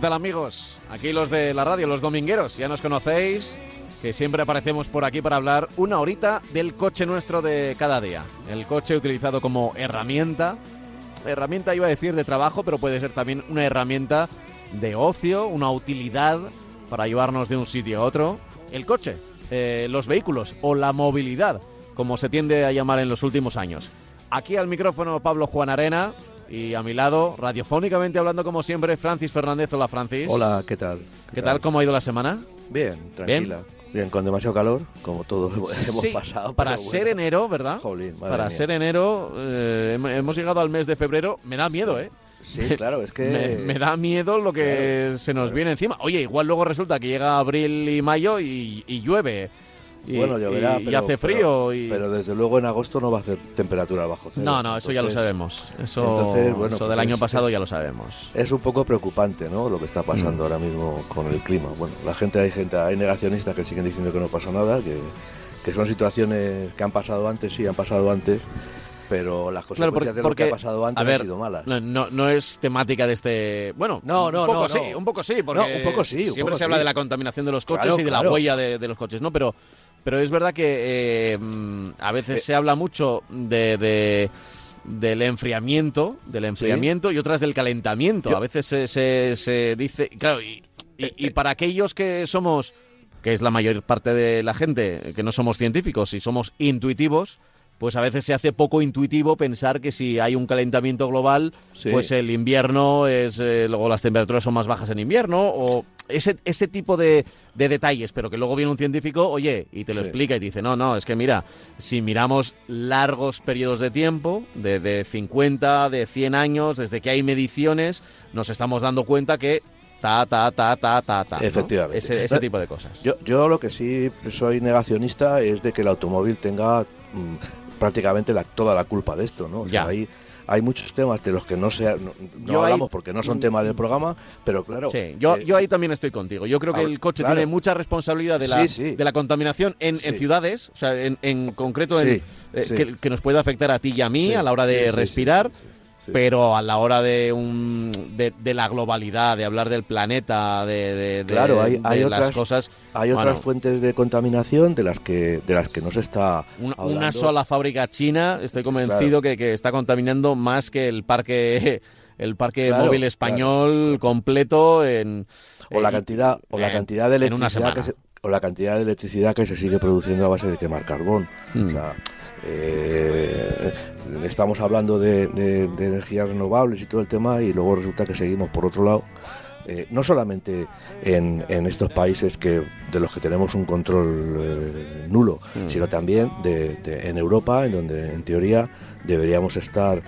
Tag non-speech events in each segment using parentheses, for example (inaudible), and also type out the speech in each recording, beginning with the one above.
¿Qué tal amigos? Aquí los de la radio, los domingueros, ya nos conocéis, que siempre aparecemos por aquí para hablar una horita del coche nuestro de cada día. El coche utilizado como herramienta, herramienta iba a decir de trabajo, pero puede ser también una herramienta de ocio, una utilidad para llevarnos de un sitio a otro. El coche, eh, los vehículos o la movilidad, como se tiende a llamar en los últimos años. Aquí al micrófono Pablo Juan Arena y a mi lado, radiofónicamente hablando como siempre, Francis Fernández. Hola Francis. Hola, ¿qué tal? ¿Qué, tal? ¿Cómo ha ido la semana? Bien, tranquila. Bien, con demasiado calor, como todos (laughs) hemos Sí, pasado. Para ser enero, ¿verdad? Jolín, madre para mía. ser enero, eh, hem- hemos llegado al mes de febrero. Me da miedo, ¿eh? Sí, claro, es que... (laughs) Me, me da miedo lo que Claro, se nos claro. viene encima. Oye, igual luego resulta que llega abril y mayo y, y llueve. Y, bueno, lloverá, y- y pero, hace frío. Pero, y... pero desde luego en agosto no va a hacer temperatura bajo cero. no, no, eso ya lo sabemos. Eso, entonces, bueno, eso pues del año es- pasado es- ya lo sabemos. Es un poco preocupante, ¿no? Lo que está pasando Mm. ahora mismo con el clima. Bueno, la gente, hay gente, hay negacionistas que siguen diciendo que no pasa nada, que, que son situaciones que han pasado antes, sí, han pasado antes, pero las Claro, consecuencias porque, de lo que porque, ha pasado antes a ver, han sido malas. No, no, no es temática de este. Bueno, No, no, un poco no, sí, un poco sí, porque un poco sí, un siempre poco se habla sí. de la contaminación de los coches Claro, y de la claro. huella de, de los coches, ¿no? Pero, pero es verdad que eh, mm, a veces Eh. se habla mucho de, de- del enfriamiento, del enfriamiento y otras del calentamiento. Yo- A veces se, se- se dice, claro, y, y- y para aquellos que somos, que es la mayor parte de la gente, que no somos científicos y somos intuitivos, pues a veces se hace poco intuitivo pensar que si hay un calentamiento global, Sí. pues el invierno es, eh, luego las temperaturas son más bajas en invierno, o ese, ese tipo de, de detalles, pero que luego viene un científico, oye, y te lo Sí. explica y te dice, no, no, es que mira, si miramos largos periodos de tiempo, de, de 50, de 100 años, desde que hay mediciones, nos estamos dando cuenta que ta, ta, ta, ta, ta, ta. ¿no? Efectivamente. Ese, tipo de cosas. Yo, yo lo que sí soy negacionista es de que el automóvil tenga mm, prácticamente la- toda la culpa de esto, ¿no? O sea, Ya. hay, hay muchos temas de los que no, se, no, no ahí- hablamos porque no son temas del programa, pero claro. Sí, yo, eh, yo ahí también estoy contigo. Yo creo que Ah, el coche claro. tiene mucha responsabilidad de la, Sí, sí. de la contaminación en, en ciudades, o sea, en, en concreto en, Sí, eh. Que, que nos puede afectar a ti y a mí Sí, a la hora de sí, sí, respirar, sí, pero a la hora de, un, de, de la globalidad, de hablar del planeta, de, Claro, hay- hay las otras- cosas. Hay otras fuentes de contaminación de las que de las que no se está una, sola fábrica china, estoy convencido que, que está contaminando más que el parque el parque Claro, móvil español completo en o la cantidad o la cantidad de electricidad que se, o la cantidad de electricidad que se sigue produciendo a base de quemar carbón. Mm. O sea, eh, estamos hablando de, de- de energías renovables y todo el tema y luego resulta que seguimos por otro lado. eh, no solamente en, en estos países que de los que tenemos un control eh, nulo, Mm. sino también de- en Europa, en donde en teoría deberíamos estar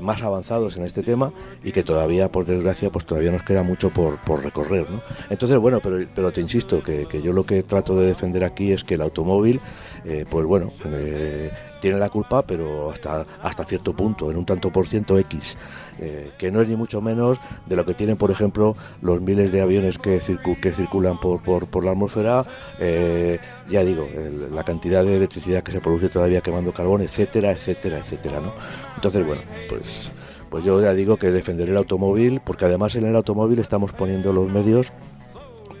más avanzados en este tema y que todavía, por desgracia, pues todavía nos queda mucho por, por recorrer. ¿no? Entonces, bueno, pero, pero te insisto que, que yo lo que trato de defender aquí es que el automóvil, eh, pues bueno, eh, tiene la culpa, pero hasta, hasta cierto punto, en un tanto por ciento X, eh, que no es ni mucho menos de lo que tienen, por ejemplo, los miles de aviones que, circu- que circulan por, por, por la atmósfera, eh, ya digo, la cantidad de electricidad que se produce todavía quemando carbón, etcétera, etcétera, etcétera, ¿no? Entonces, bueno, pues, pues yo ya digo que defenderé el automóvil, porque además en el automóvil estamos poniendo los medios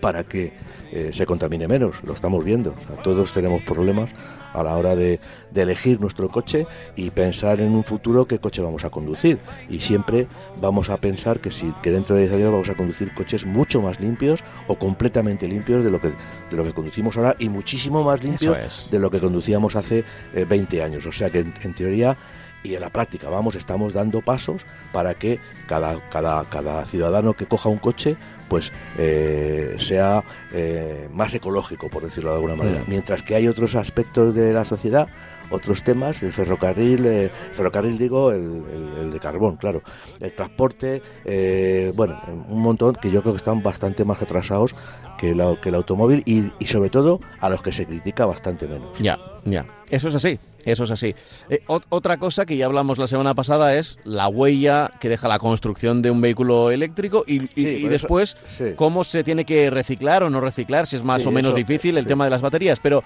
para que eh, se contamine menos, lo estamos viendo. Todos tenemos problemas a la hora de, de elegir nuestro coche y pensar en un futuro qué coche vamos a conducir. Y siempre vamos a pensar que, si, que dentro de 10 años vamos a conducir coches mucho más limpios o completamente limpios de lo que, de lo que conducimos ahora y muchísimo más limpios es. de lo que conducíamos hace eh, 20 años. O sea que en, en teoría y en la práctica, vamos, estamos dando pasos para que cada, cada, cada ciudadano que coja un coche pues eh, sea eh, más ecológico, por decirlo de alguna manera. Mm. Mientras que hay otros aspectos de la sociedad, otros temas, el ferrocarril, eh, ferrocarril digo, el, el- el de carbón, claro, el transporte, eh, bueno, un montón que yo creo que están bastante más atrasados que, la- que el automóvil y, y sobre todo a los que se critica bastante menos. Ya, ya. Eso es así. Eso es así. Eh, ot- otra cosa que ya hablamos la semana pasada es la huella que deja la construcción de un vehículo eléctrico y, y- Sí, y por eso- después sí. cómo se tiene que reciclar o no reciclar, si es más Sí, o menos eso- difícil el tema de las baterías. Pero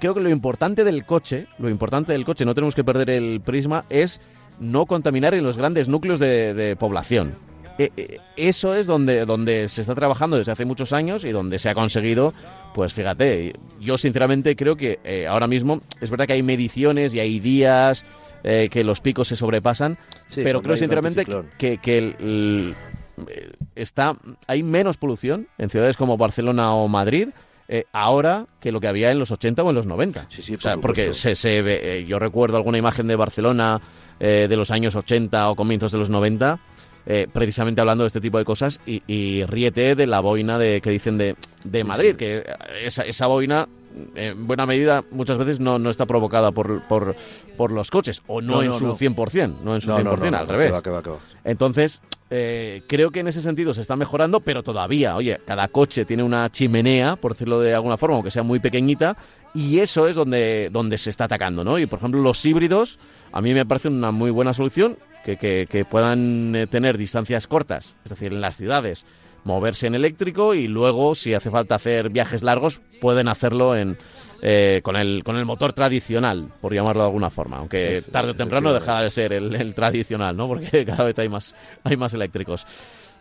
creo que lo importante del coche, lo importante del coche, no tenemos que perder el prisma, es no contaminar en los grandes núcleos de, de población. Eh, eh, Eso es donde, donde se está trabajando desde hace muchos años y donde se ha conseguido, pues fíjate, yo sinceramente creo que eh, ahora mismo es verdad que hay mediciones y hay días que los picos se sobrepasan, Sí, pero creo sinceramente que, que el- el- está hay menos polución en ciudades como Barcelona o Madrid eh, ahora que lo que había en los 80 o en los 90. Sí, sí, O sea, por porque se, se ve, eh, yo recuerdo alguna imagen de Barcelona eh, de los años 80 o comienzos de los 90, eh, precisamente hablando de este tipo de cosas, y, y ríete de la boina de, que dicen de, de Madrid, que esa, esa boina, en buena medida, muchas veces no, no está provocada por, por, por los coches, o no, No, en no, su no. 100%, no en su No, 100%, no, no, no, al que revés. va, que va, que va. Entonces, eh, creo que en ese sentido se está mejorando, pero todavía, oye, cada coche tiene una chimenea, por decirlo de alguna forma, aunque sea muy pequeñita, y eso es donde, donde se está atacando, ¿no? Y por ejemplo, los híbridos, a mí me parece una muy buena solución, que, que- que puedan eh, tener distancias cortas, es decir, en las ciudades, moverse en eléctrico y luego, si hace falta hacer viajes largos, pueden hacerlo en, eh, con, el, con el motor tradicional, por llamarlo de alguna forma, aunque tarde o temprano dejará de ser el, el tradicional, ¿no? Porque (laughs) cada vez hay más, hay más eléctricos.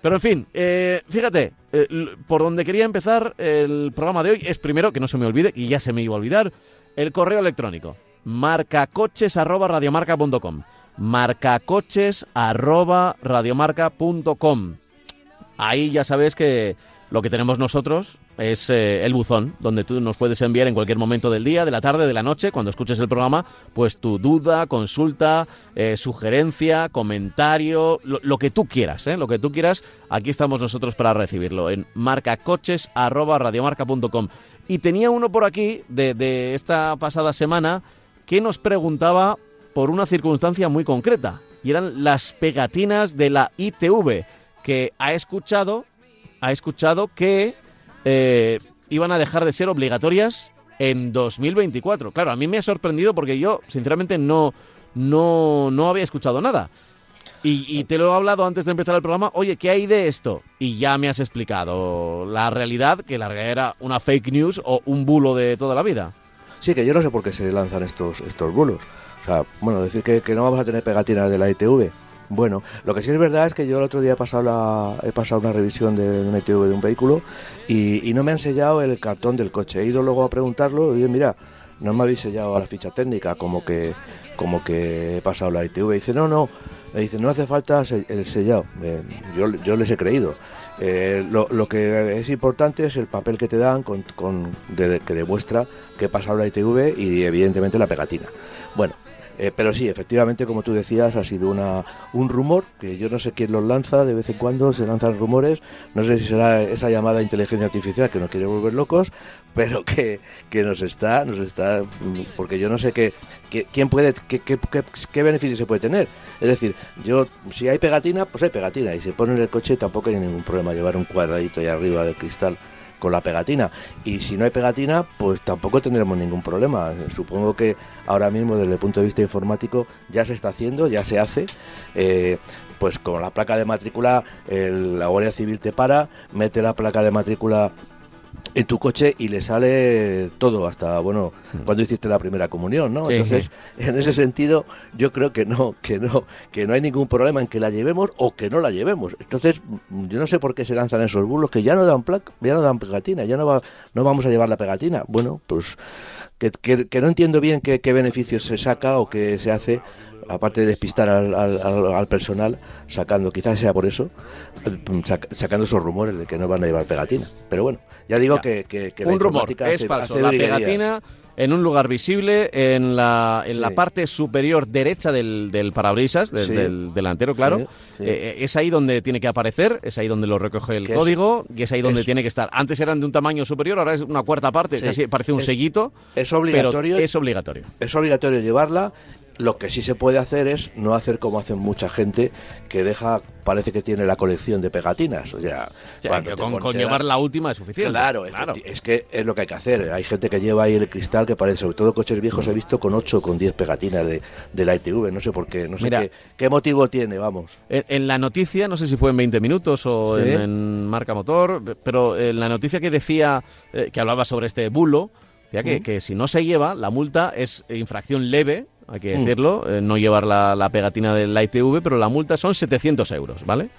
Pero en fin, eh, fíjate, eh, por donde quería empezar el programa de hoy es primero, que no se me olvide, y ya se me iba a olvidar, el correo electrónico, marcacoches.radiomarca.com marcacoches.radiomarca.com Ahí ya sabes que lo que tenemos nosotros es eh, el buzón, donde tú nos puedes enviar en cualquier momento del día, de la tarde, de la noche, cuando escuches el programa, pues tu duda, consulta, eh, sugerencia, comentario, lo, lo que tú quieras, ¿eh? lo que tú quieras, aquí estamos nosotros para recibirlo en marcacoches.radiomarca.com. Y tenía uno por aquí de, de esta pasada semana que nos preguntaba por una circunstancia muy concreta, y eran las pegatinas de la ITV, que ha escuchado, ha escuchado que eh, iban a dejar de ser obligatorias en 2024. Claro, a mí me ha sorprendido porque yo, sinceramente, no, no, no había escuchado nada. Y, y te lo he hablado antes de empezar el programa, oye, ¿qué hay de esto? Y ya me has explicado la realidad, que la realidad era una fake news o un bulo de toda la vida. Sí, que yo no sé por qué se lanzan estos, estos bulos. Bueno, decir que, que no vamos a tener pegatinas de la ITV. Bueno, lo que sí es verdad es que yo el otro día he pasado, la, he pasado una revisión de una ITV de un vehículo y, y no me han sellado el cartón del coche. He ido luego a preguntarlo y digo, mira, no me habéis sellado a la ficha técnica como que, como que he pasado la ITV. dice, no, no, me dice, no hace falta el sellado. Yo, yo les he creído. Eh, lo, lo que es importante es el papel que te dan con, con- de- que demuestra que he pasado la ITV y evidentemente la pegatina. Bueno, eh, pero sí, efectivamente, como tú decías, ha sido una, un rumor que yo no sé quién los lanza, de vez en cuando se lanzan rumores, no sé si será esa llamada inteligencia artificial que nos quiere volver locos, pero que, que nos está, nos está, porque yo no sé qué, quién puede, qué, qué, qué- beneficio se puede tener. Es decir, yo, si hay pegatina, pues hay pegatina, y se pone en el coche tampoco hay ningún problema llevar un cuadradito ahí arriba del cristal con la pegatina. Y si no hay pegatina, pues tampoco tendremos ningún problema. Supongo que ahora mismo, desde el punto de vista informático, ya se está haciendo, ya se hace. Eh, pues con la placa de matrícula, el- la Guardia Civil te para, mete la placa de matrícula en tu coche y le sale todo hasta bueno cuando hiciste la primera comunión no Sí, entonces en ese sentido yo creo que no que no que no hay ningún problema en que la llevemos o que no la llevemos. Entonces mm, yo no sé por qué se lanzan esos bulos que ya no dan placa ya no dan pegatina ya no va no vamos a llevar la pegatina. Bueno pues que, que- que no entiendo bien qué, qué beneficios se saca o qué se hace aparte de despistar al, al- al- al personal sacando quizás sea por eso sac- sacando esos rumores de que no van a llevar pegatina pero bueno ya digo Ya. que, que- que la un rumor, es hace- falso. hace La pegatina en un lugar visible, en la, en la parte superior derecha del, del parabrisas, del, Sí. del delantero, claro. Sí. Eh, eh, es ahí donde tiene que aparecer, es ahí donde lo recoge el Que es- código y es ahí donde es- tiene que estar. Antes eran de un tamaño superior, ahora es una cuarta parte, casi parece un Es- sellito, es pero obligatorio es obligatorio. es obligatorio llevarla Lo que sí se puede hacer es no hacer como hacen mucha gente que deja, parece que tiene la colección de pegatinas. O sea, O sea, cuando que te con, llevar la última es suficiente. Claro, claro. es que es lo que hay que hacer. Hay gente que lleva ahí el cristal que parece, sobre todo coches viejos, he visto con 8 o con 10 pegatinas de, de la ITV. No sé por qué, no sé Mira. qué, qué motivo tiene, vamos. En, en la noticia, no sé si fue en 20 minutos o Sí. en, en Marca Motor, pero en la noticia que decía, eh, que hablaba sobre este bulo, decía que, Mm. que si no se lleva, la multa es infracción leve, hay que Mm. decirlo, eh, no llevar la, la pegatina del ITV, pero la multa son 700 euros, ¿vale?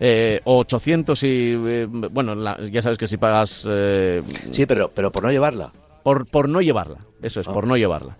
Eh, o 800 y, eh, bueno, la- ya sabes que si pagas eh, Sí, pero, pero por no llevarla. por, por no llevarla, eso es, Ah. por no llevarla.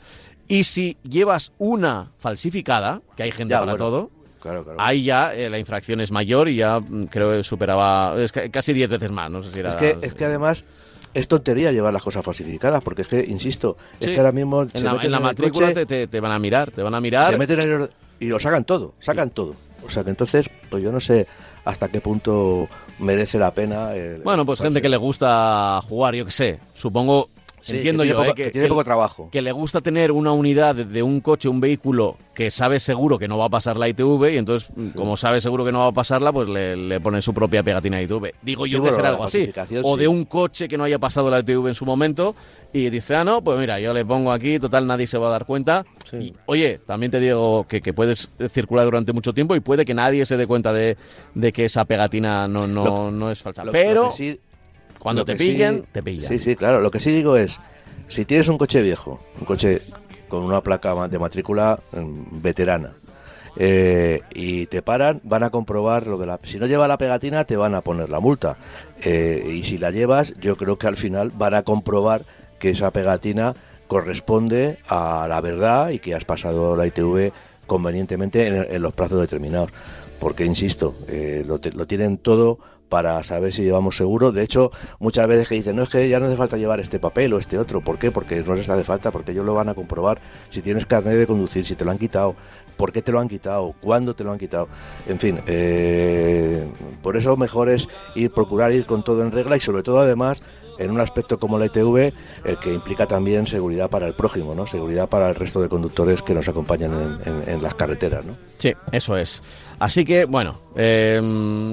Y si llevas una falsificada, que hay gente Ya, para bueno. todo, Claro, claro. Ahí ya eh, la infracción es mayor y ya mm, creo que superaba es ca- casi 10 veces más. No sé si era. Es que, es que además es tontería llevar las cosas falsificadas, porque es que, insisto, es que ahora mismo en la, en la matrícula coche, te, te- te van a mirar, te van a mirar. se meten en el- y lo sacan todo, sacan todo. O sea que entonces, pues yo no sé hasta qué punto merece la pena. el- Bueno, pues gente que le gusta jugar, yo qué sé. Supongo, Sí, entiendo que yo, poco- eh, que, que tiene poco trabajo. que le gusta tener una unidad de, de un coche, un vehículo que sabe seguro que no va a pasar la ITV y entonces, mm, como sabe seguro que no va a pasarla, pues le, le pone su propia pegatina ITV. Digo Sí, yo que será algo así. O de un coche que no haya pasado la ITV en su momento y dice, ah, no, pues mira, yo le pongo aquí, total, nadie se va a dar cuenta. Y, oye, también te digo que, que puedes circular durante mucho tiempo y puede que nadie se dé cuenta de, de que esa pegatina no, no, Lo- no es falsa. Lo- Pero lo cuando te sí- pillen, te pillan. Sí, sí, claro. Lo que sí digo es, si tienes un coche viejo, un coche con una placa de matrícula mm, veterana, eh, y te paran, van a comprobar lo de la... Si no lleva la pegatina, te van a poner la multa. Eh, y si la llevas, yo creo que al final van a comprobar que esa pegatina corresponde a la verdad y que has pasado la ITV convenientemente en, en los plazos determinados. Porque, insisto, eh, lo, te- lo tienen todo para saber si llevamos seguro. De hecho, muchas veces que dicen, no es que ya no hace falta llevar este papel o este otro. ¿Por qué? Porque no les hace falta, porque ellos lo van a comprobar. Si tienes carnet de conducir, si te lo han quitado, por qué te lo han quitado, cuándo te lo han quitado. En fin, eh, por eso mejor es ir, procurar ir con todo en regla y sobre todo además en un aspecto como la ITV, el que implica también seguridad para el prójimo, ¿no? Seguridad para el resto de conductores que nos acompañan en, en- en las carreteras, ¿no? Sí, eso es. Así que, bueno, eh,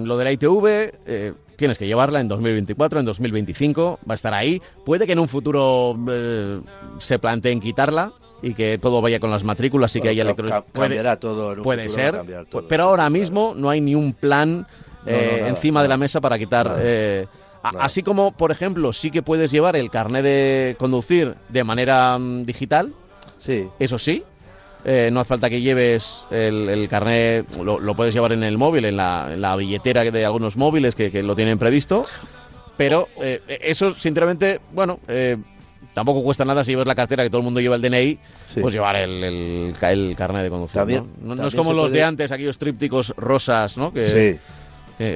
lo de la ITV, eh, tienes que llevarla en 2024, en 2025, va a estar ahí. Puede que en un futuro eh, se planteen quitarla y que todo vaya con las matrículas y que haya electrónicos. cambiará todo en un puede futuro ser, todo, pero ahora mismo no hay ni un plan No, eh, no, nada, encima de la mesa para quitar. Eh, así como, por ejemplo, sí que puedes llevar el carnet de conducir de manera mm, digital, Sí, eso sí, eh, no hace falta que lleves el, el carnet, lo, lo puedes llevar en el móvil, en la, en la billetera de algunos móviles que, que lo tienen previsto, pero eh, eso, sinceramente, bueno, eh, tampoco cuesta nada si llevas la cartera, que todo el mundo lleva el DNI, Sí. pues llevar el, el, ca- el carnet de conducir. También- ¿no? No- no es como los de antes, aquellos trípticos rosas, ¿no? Que, sí.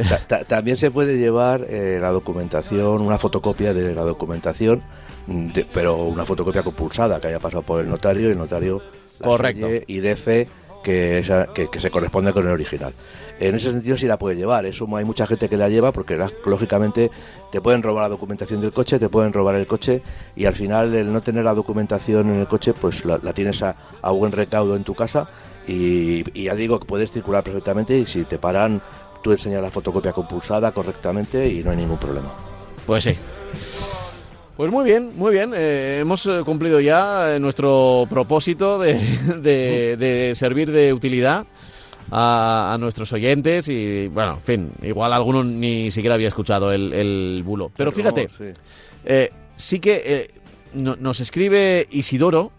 Ta- ta- también se puede llevar eh, la documentación, una fotocopia de la documentación, mm, de- pero una fotocopia compulsada que haya pasado por el notario y el notario Correcto. y dé fe que, esa- que, que se corresponde con el original. En ese sentido sí la puede llevar, eso hay mucha gente que la lleva porque la- lógicamente te pueden robar la documentación del coche, te pueden robar el coche y al final el no tener la documentación en el coche pues la, la tienes a, a buen recaudo en tu casa y, y ya digo que puedes circular perfectamente y si te paran tú enseñas la fotocopia compulsada correctamente y no hay ningún problema. Pues sí. Pues muy bien, muy bien. Eh, hemos eh, cumplido ya eh, nuestro propósito de, (laughs) de- de servir de utilidad a, a nuestros oyentes y, bueno, en fin, igual alguno ni siquiera había escuchado el, el bulo. Pero fíjate, Sí. eh, sí que eh, no- nos escribe Isidoro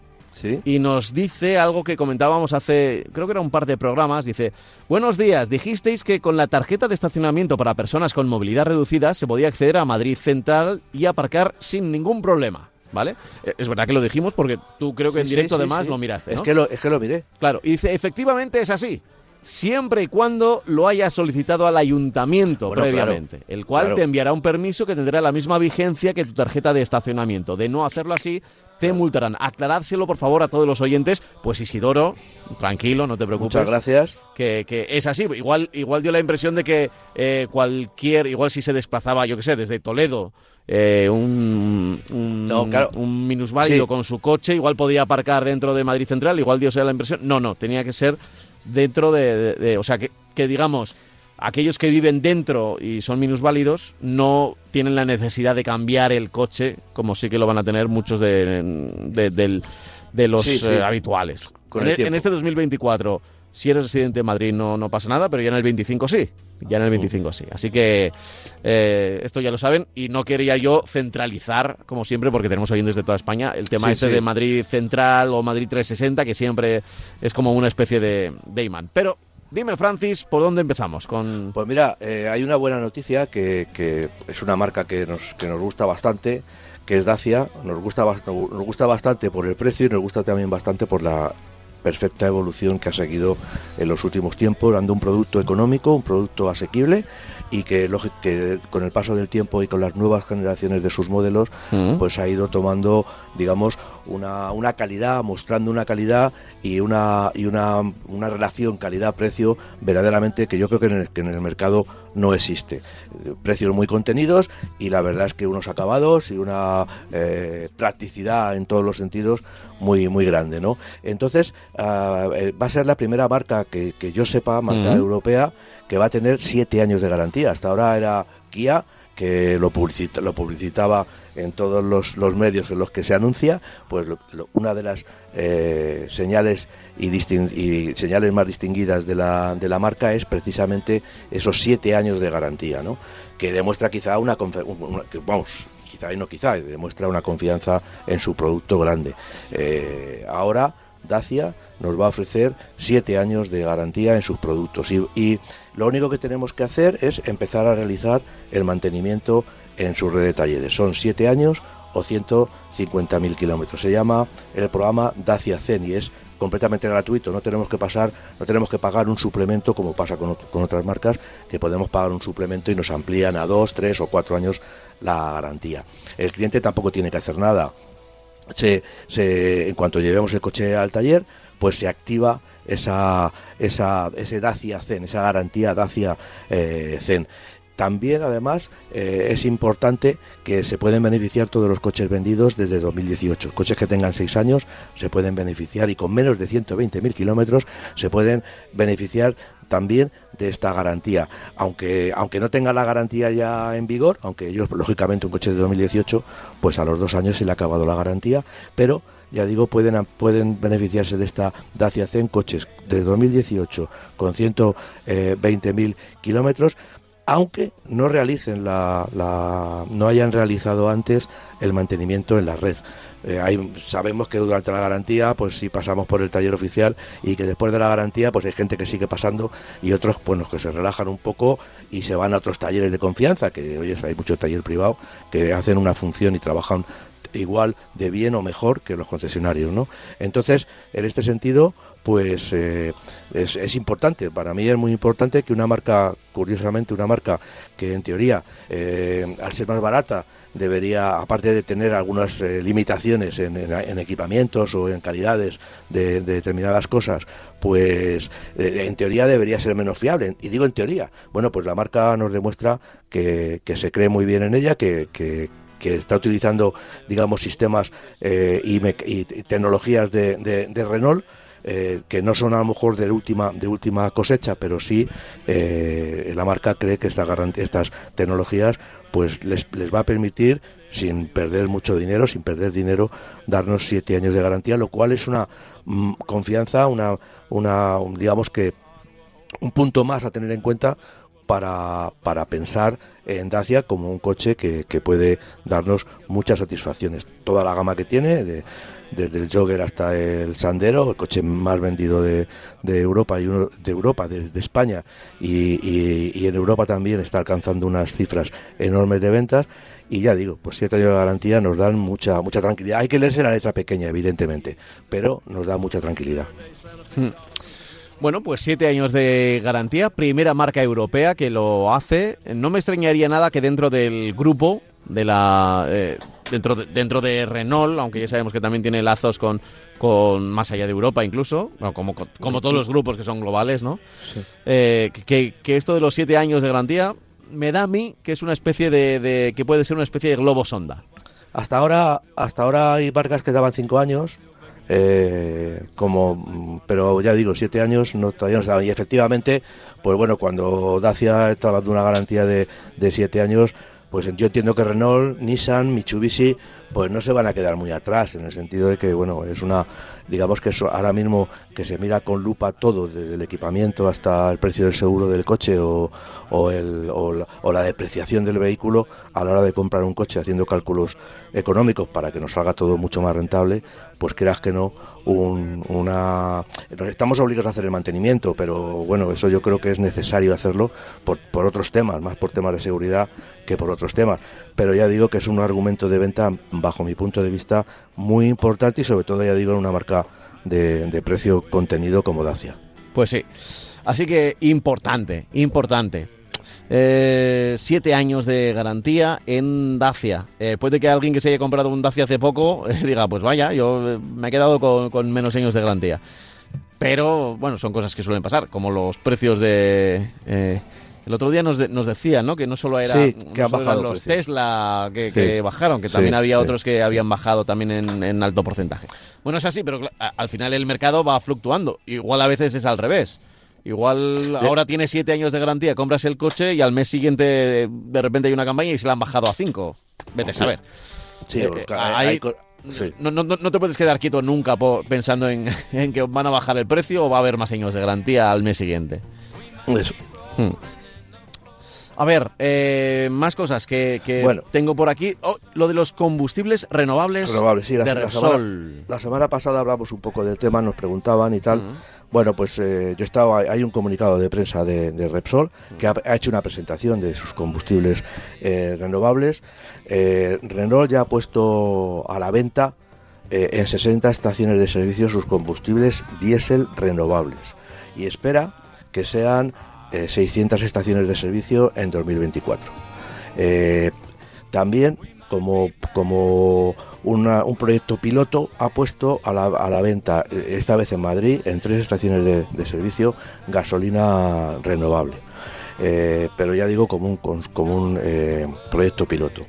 ¿Sí? y nos dice algo que comentábamos hace, creo que era un par de programas. Dice, buenos días, dijisteis que con la tarjeta de estacionamiento para personas con movilidad reducida se podía acceder a Madrid Central y aparcar sin ningún problema. ¿Vale? Eh, Es verdad que lo dijimos porque tú creo que en directo sí, además sí. lo miraste, Es ¿no? que lo, es que lo miré. Claro, y dice, efectivamente es así. Siempre y cuando lo hayas solicitado al ayuntamiento Bueno, previamente, el cual claro. te enviará un permiso que tendrá la misma vigencia que tu tarjeta de estacionamiento. De no hacerlo así, te multarán. Aclarádselo, por favor, a todos los oyentes. Pues Isidoro, tranquilo, no te preocupes. Muchas gracias. Que, que es así. Igual, igual dio la impresión de que eh, cualquier, igual si se desplazaba, yo qué sé, desde Toledo, eh, un, un, No, claro. un minusválido Sí. con su coche, igual podía aparcar dentro de Madrid Central, igual dio la impresión. No, no, tenía que ser dentro de, de- de- o sea, que, que digamos, aquellos que viven dentro y son minusválidos no tienen la necesidad de cambiar el coche, como sí que lo van a tener muchos de, de, del- de los Sí, sí. eh, habituales. Con en, e- en este 2024, si eres residente de Madrid no, no pasa nada, pero ya en el 25 sí. Ya en el 25 sí. Así que eh, esto ya lo saben y no quería yo centralizar, como siempre, porque tenemos oyentes de toda España, el tema Sí, este de Madrid Central o Madrid 360, que siempre es como una especie de, de imán. Pero dime, Francis, ¿por dónde empezamos? Pues mira, eh, hay una buena noticia que, es una marca que nos, que nos gusta bastante, que es Dacia. Nos gusta, nos gusta bastante por el precio y nos gusta también bastante por la perfecta evolución que ha seguido en los últimos tiempos, dando un producto económico, un producto asequible y que, que con el paso del tiempo y con las nuevas generaciones de sus modelos, Mm. pues ha ido tomando, digamos, una, una calidad, mostrando una calidad y una, y una, una relación calidad-precio verdaderamente que yo creo que en el, que en el mercado no existe. Precios muy contenidos y la verdad es que unos acabados y una eh, practicidad en todos los sentidos muy, muy grande, ¿no? Entonces, eh, va a ser la primera marca que, que yo sepa, marca Ujú. europea, que va a tener siete años de garantía. Hasta ahora era Kia, que lo, lo publicitaba en todos los, medios en los que se anuncia, pues una de las eh, señales y, y señales más distinguidas de la, de la marca es precisamente esos siete años de garantía, ¿no? que demuestra quizá una, una- que, vamos, quizá y no quizá, demuestra una confianza en su producto grande. Eh, ahora Dacia nos va a ofrecer siete años de garantía en sus productos y, lo único que tenemos que hacer es empezar a realizar el mantenimiento en su red de talleres. Son siete años o 150.000 kilómetros. Se llama el programa Dacia Zen y es completamente gratuito. No tenemos que pasar, no tenemos que pagar un suplemento como pasa con, con otras marcas que podemos pagar un suplemento y nos amplían a dos, tres o cuatro años la garantía. El cliente tampoco tiene que hacer nada se, se- en cuanto llevemos el coche al taller, pues se activa esa, esa, ese Dacia Zen, esa garantía Dacia eh, Zen. También, además, eh, es importante que se pueden beneficiar todos los coches vendidos desde 2018. Coches que tengan 6 años se pueden beneficiar y con menos de 120.000 kilómetros se pueden beneficiar también de esta garantía. Aunque, aunque no tenga la garantía ya en vigor, aunque ellos, lógicamente, un coche de 2018, pues a los dos años se le ha acabado la garantía, pero ya digo, pueden, pueden beneficiarse de esta Dacia Zen coches de 2018 con 120.000 kilómetros aunque no realicen la- no hayan realizado antes el mantenimiento en la red. Eh, sabemos que durante la garantía, pues sí pasamos por el taller oficial y que después de la garantía, pues hay gente que sigue pasando y otros, bueno, que se relajan un poco y se van a otros talleres de confianza, que oye, hay mucho taller privado que hacen una función y trabajan igual de bien o mejor que los concesionarios, ¿no? Entonces, en este sentido, pues eh, es, es importante, para mí es muy importante que una marca, curiosamente una marca que en teoría, eh, al ser más barata, debería, aparte de tener algunas eh, limitaciones en, en- en equipamientos o en calidades de, de determinadas cosas, pues eh, en teoría debería ser menos fiable. Y digo en teoría, bueno, pues la marca nos demuestra que, se cree muy bien en ella, que, está utilizando, digamos, sistemas eh, y, y- tecnologías de Renault. Eh, que no son a lo mejor de última de última cosecha, pero sí eh, la marca cree que esta estas tecnologías pues les, les va a permitir sin perder mucho dinero, sin perder dinero, darnos siete años de garantía, lo cual es una mm, confianza, una, una un- digamos que un punto más a tener en cuenta para, para pensar en Dacia como un coche que, que puede darnos muchas satisfacciones. Toda la gama que tiene, desde el Jogger hasta el Sandero, el coche más vendido de, de Europa y uno de Europa, desde España y, en Europa también está alcanzando unas cifras enormes de ventas. Y ya digo, pues siete años de garantía nos dan mucha, mucha tranquilidad. Hay que leerse la letra pequeña, evidentemente, pero nos da mucha tranquilidad. Bueno, pues siete años de garantía, primera marca europea que lo hace. No me extrañaría nada que dentro del grupo de la eh, dentro de, dentro de Renault, aunque ya sabemos que también tiene lazos con, con más allá de Europa incluso, como, como todos los grupos que son globales, ¿no? Eh, que, que, esto de los siete años de garantía me da a mí que es una especie de, de que puede ser una especie de globo sonda. Hasta ahora, hasta ahora hay barcas que daban cinco años, eh, como pero ya digo siete años no todavía no se y efectivamente pues bueno cuando Dacia está dando una garantía de, de siete años pues yo entiendo que Renault, Nissan, Mitsubishi, pues no se van a quedar muy atrás, en el sentido de que, bueno, es una, digamos que eso ahora mismo que se mira con lupa todo, desde el equipamiento hasta el precio del seguro del coche o, o, la, depreciación del vehículo a la hora de comprar un coche haciendo cálculos económicos para que nos salga todo mucho más rentable, pues creas que no, una... Estamos obligados a hacer el mantenimiento, pero bueno, eso yo creo que es necesario hacerlo por, por otros temas, más por temas de seguridad que por otros temas. Pero ya digo que es un argumento de venta, bajo mi punto de vista, muy importante y sobre todo, ya digo, en una marca de, precio contenido como Dacia. Pues sí. Así que importante, importante. Eh, siete años de garantía en Dacia. Eh, puede que alguien que se haya comprado un Dacia hace poco (laughs) eh, diga, pues vaya, yo me he quedado con, menos años de garantía. Pero bueno, son cosas que suelen pasar, como los precios de... el otro día nos, nos decían, ¿no? Que no solo era que bajado los Tesla que, bajaron, que también había otros que habían bajado también en, en, alto porcentaje. Bueno, es así, pero al final el mercado va fluctuando. Igual a veces es al revés. Igual ahora tiene siete años de garantía, compras el coche y al mes siguiente de repente hay una campaña y se la han bajado a cinco. Vete a saber. Sí, eh, hay, no, no, no, te puedes quedar quieto nunca pensando (laughs) en, que van a bajar el precio o va a haber más años de garantía al mes siguiente. Eso. Hmm. A ver, eh, más cosas que, tengo por aquí. Oh, lo de los combustibles renovables, renovables sí, la, de Repsol. La, semana, pasada hablamos un poco del tema, nos preguntaban y tal. Bueno, pues eh, yo estaba, hay un comunicado de prensa de, Repsol que ha, hecho una presentación de sus combustibles eh, renovables. Eh, Renault ya ha puesto a la venta en 60 estaciones de servicio sus combustibles diésel renovables y espera que sean 600 estaciones de servicio en 2024. también como, como un proyecto piloto ha puesto a la, a la, venta, eh, esta vez en Madrid, en tres estaciones de, servicio, gasolina renovable. Eh, pero ya digo como un, como un eh, proyecto piloto.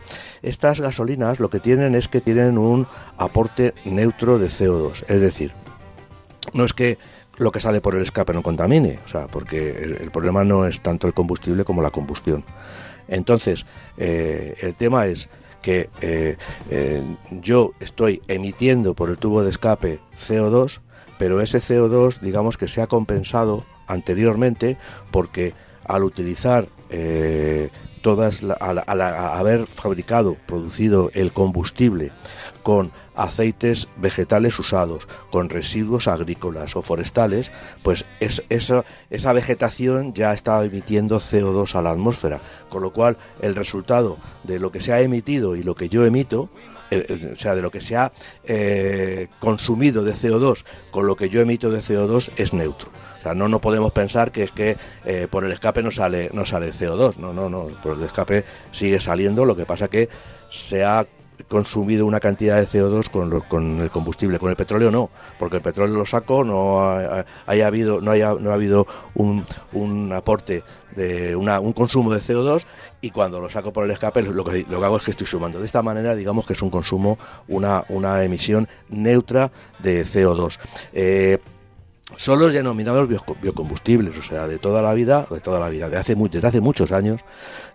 Estas gasolinas lo que tienen es que tienen un aporte neutro de CO2, es decir, no es que lo que sale por el escape no contamine, o sea, porque el, problema no es tanto el combustible como la combustión. Entonces, el tema es que eh, eh, yo estoy emitiendo por el tubo de escape CO2, pero ese CO2 digamos que se ha compensado anteriormente porque al utilizar eh, todas, al, haber fabricado, producido el combustible con aceites vegetales usados, con residuos agrícolas o forestales, pues es, esa, esa vegetación ya está emitiendo CO2 a la atmósfera, con lo cual el resultado de lo que se ha emitido y lo que yo emito, o sea, de lo que se ha eh, consumido de CO2 con lo que yo emito de CO2 es neutro sea, no, no podemos pensar que es que eh, por el escape no sale, no sale CO2. No, no, no. Por el escape sigue saliendo. Lo que pasa que se ha consumido una cantidad de CO2 con, el combustible, con el petróleo no, porque el petróleo lo saco, no haya habido, no haya, no ha habido un, un aporte de una, un consumo de CO2 y cuando lo saco por el escape lo que, lo que hago es que estoy sumando. De esta manera digamos que es un consumo, una, una emisión neutra de CO2. Eh, son los denominados biocombustibles, o sea, de toda la vida, de toda la vida, de hace, desde hace muchos años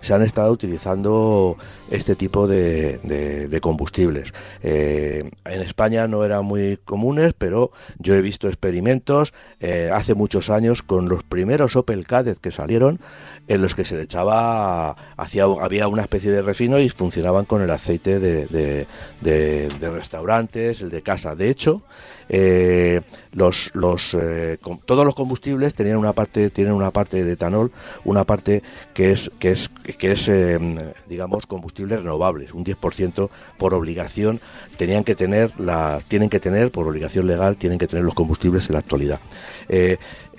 se han estado utilizando este tipo de, combustibles. Eh, en España no eran muy comunes, pero yo he visto experimentos eh, hace muchos años con los primeros Opel Kadett que salieron, en los que se le echaba, hacía, había una especie de refino y funcionaban con el aceite de, de restaurantes, el de casa. De hecho, eh, los, los, eh, todos los combustibles tenían una parte, tienen una parte de etanol, una parte que es, que es, que es digamos, combustibles renovables, un 10% por obligación tenían que tener las, tienen que tener por obligación legal, tienen que tener los combustibles en la actualidad.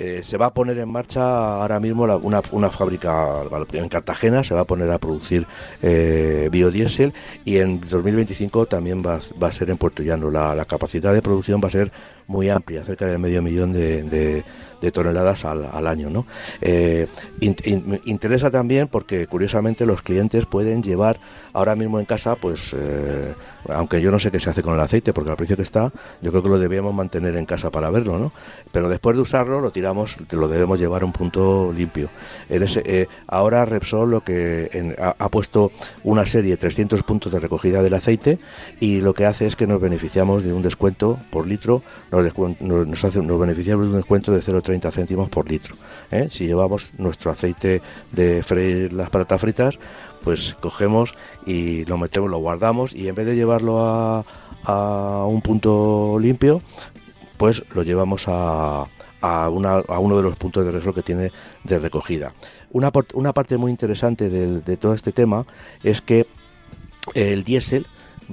Eh, se va a poner en marcha ahora mismo una, una, fábrica en Cartagena, se va a poner a producir eh, biodiesel y en 2025 también va, va a ser en Puerto Llano. La, la, capacidad de producción va a ser muy amplia, cerca de medio millón de, toneladas al, año. ¿no? Eh, interesa también porque curiosamente los clientes pueden llevar ahora mismo en casa, pues, eh, aunque yo no sé qué se hace con el aceite, porque al precio que está, yo creo que lo debemos mantener en casa para verlo, ¿no? Pero después de usarlo lo tiramos, lo debemos llevar a un punto limpio. En ese, eh, ahora Repsol lo que ha, puesto una serie de 300 puntos de recogida del aceite y lo que hace es que nos beneficiamos de un descuento por litro, hace, nos beneficiamos de un descuento de 0,30 céntimos por litro. ¿eh? Si llevamos nuestro aceite de freír las patatas fritas, pues cogemos y lo metemos, lo guardamos y en vez de llevarlo a, un punto limpio, pues lo llevamos a, a, una, a, uno de los puntos de riesgo que tiene de recogida. Una, una parte muy interesante de, de todo este tema es que el diésel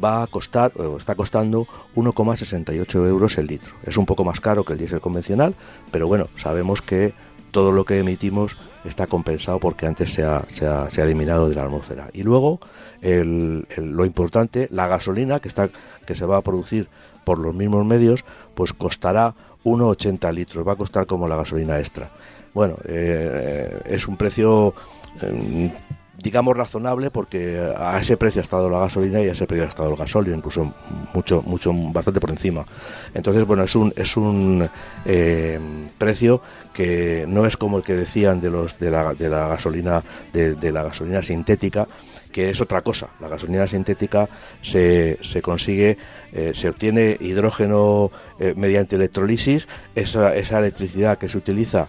va a costar, o está costando 1,68 euros el litro. Es un poco más caro que el diésel convencional, pero bueno, sabemos que todo lo que emitimos está compensado porque antes se ha, se ha, eliminado de la atmósfera. Y luego, lo importante, la gasolina que, está, que se va a producir por los mismos medios, pues costará 1,80 litros, va a costar como la gasolina extra. Bueno, eh, es un precio eh, digamos razonable porque a ese precio ha estado la gasolina y a ese precio ha estado el gasóleo incluso mucho mucho bastante por encima. Entonces bueno es un es un eh, precio que no es como el que decían de los de la, de la gasolina de, la gasolina sintética que es otra cosa. La gasolina sintética se, se consigue eh, se obtiene hidrógeno eh, mediante electrolisis. Esa, esa electricidad que se utiliza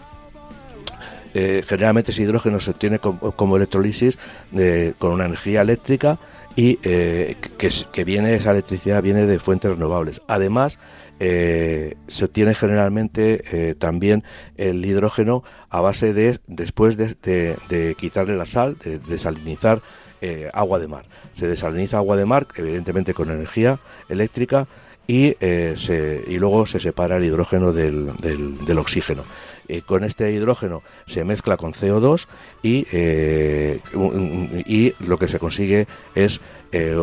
eh, generalmente ese hidrógeno se obtiene como, electrolisis con una energía eléctrica y eh, que, viene esa electricidad viene de fuentes renovables. Además, eh, se obtiene generalmente también el hidrógeno a base de después de, quitarle la sal, de desalinizar agua de mar. Se desaliniza agua de mar, evidentemente con energía eléctrica y, se, y luego se separa el hidrógeno del oxígeno. Eh, con este hidrógeno se mezcla con CO2 y, eh, y lo que se consigue es eh,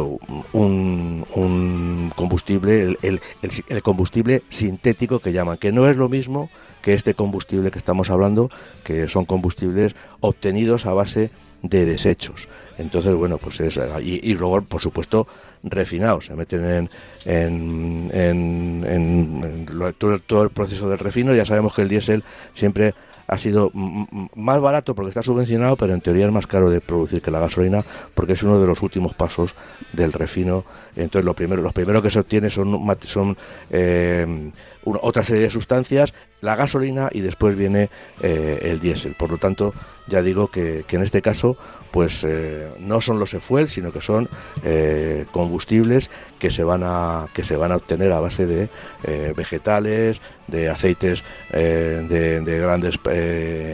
un, combustible, el, el, combustible sintético que llaman, que no es lo mismo que este combustible que estamos hablando, que son combustibles obtenidos a base de desechos. Entonces, bueno, pues es. Y, luego, por supuesto, refinados. Se meten en, en, todo, el proceso del refino. Ya sabemos que el diésel siempre ha sido más barato porque está subvencionado, pero en teoría es más caro de producir que la gasolina porque es uno de los últimos pasos del refino. Entonces, lo primero, los primeros que se obtiene son, son eh, otra serie de sustancias, la gasolina y después viene eh, el diésel. Por lo tanto, ya digo que, en este caso, pues eh, no son los e-fuel, sino que son eh, combustibles que se van a que se van a obtener a base de vegetales, de aceites de, de, grandes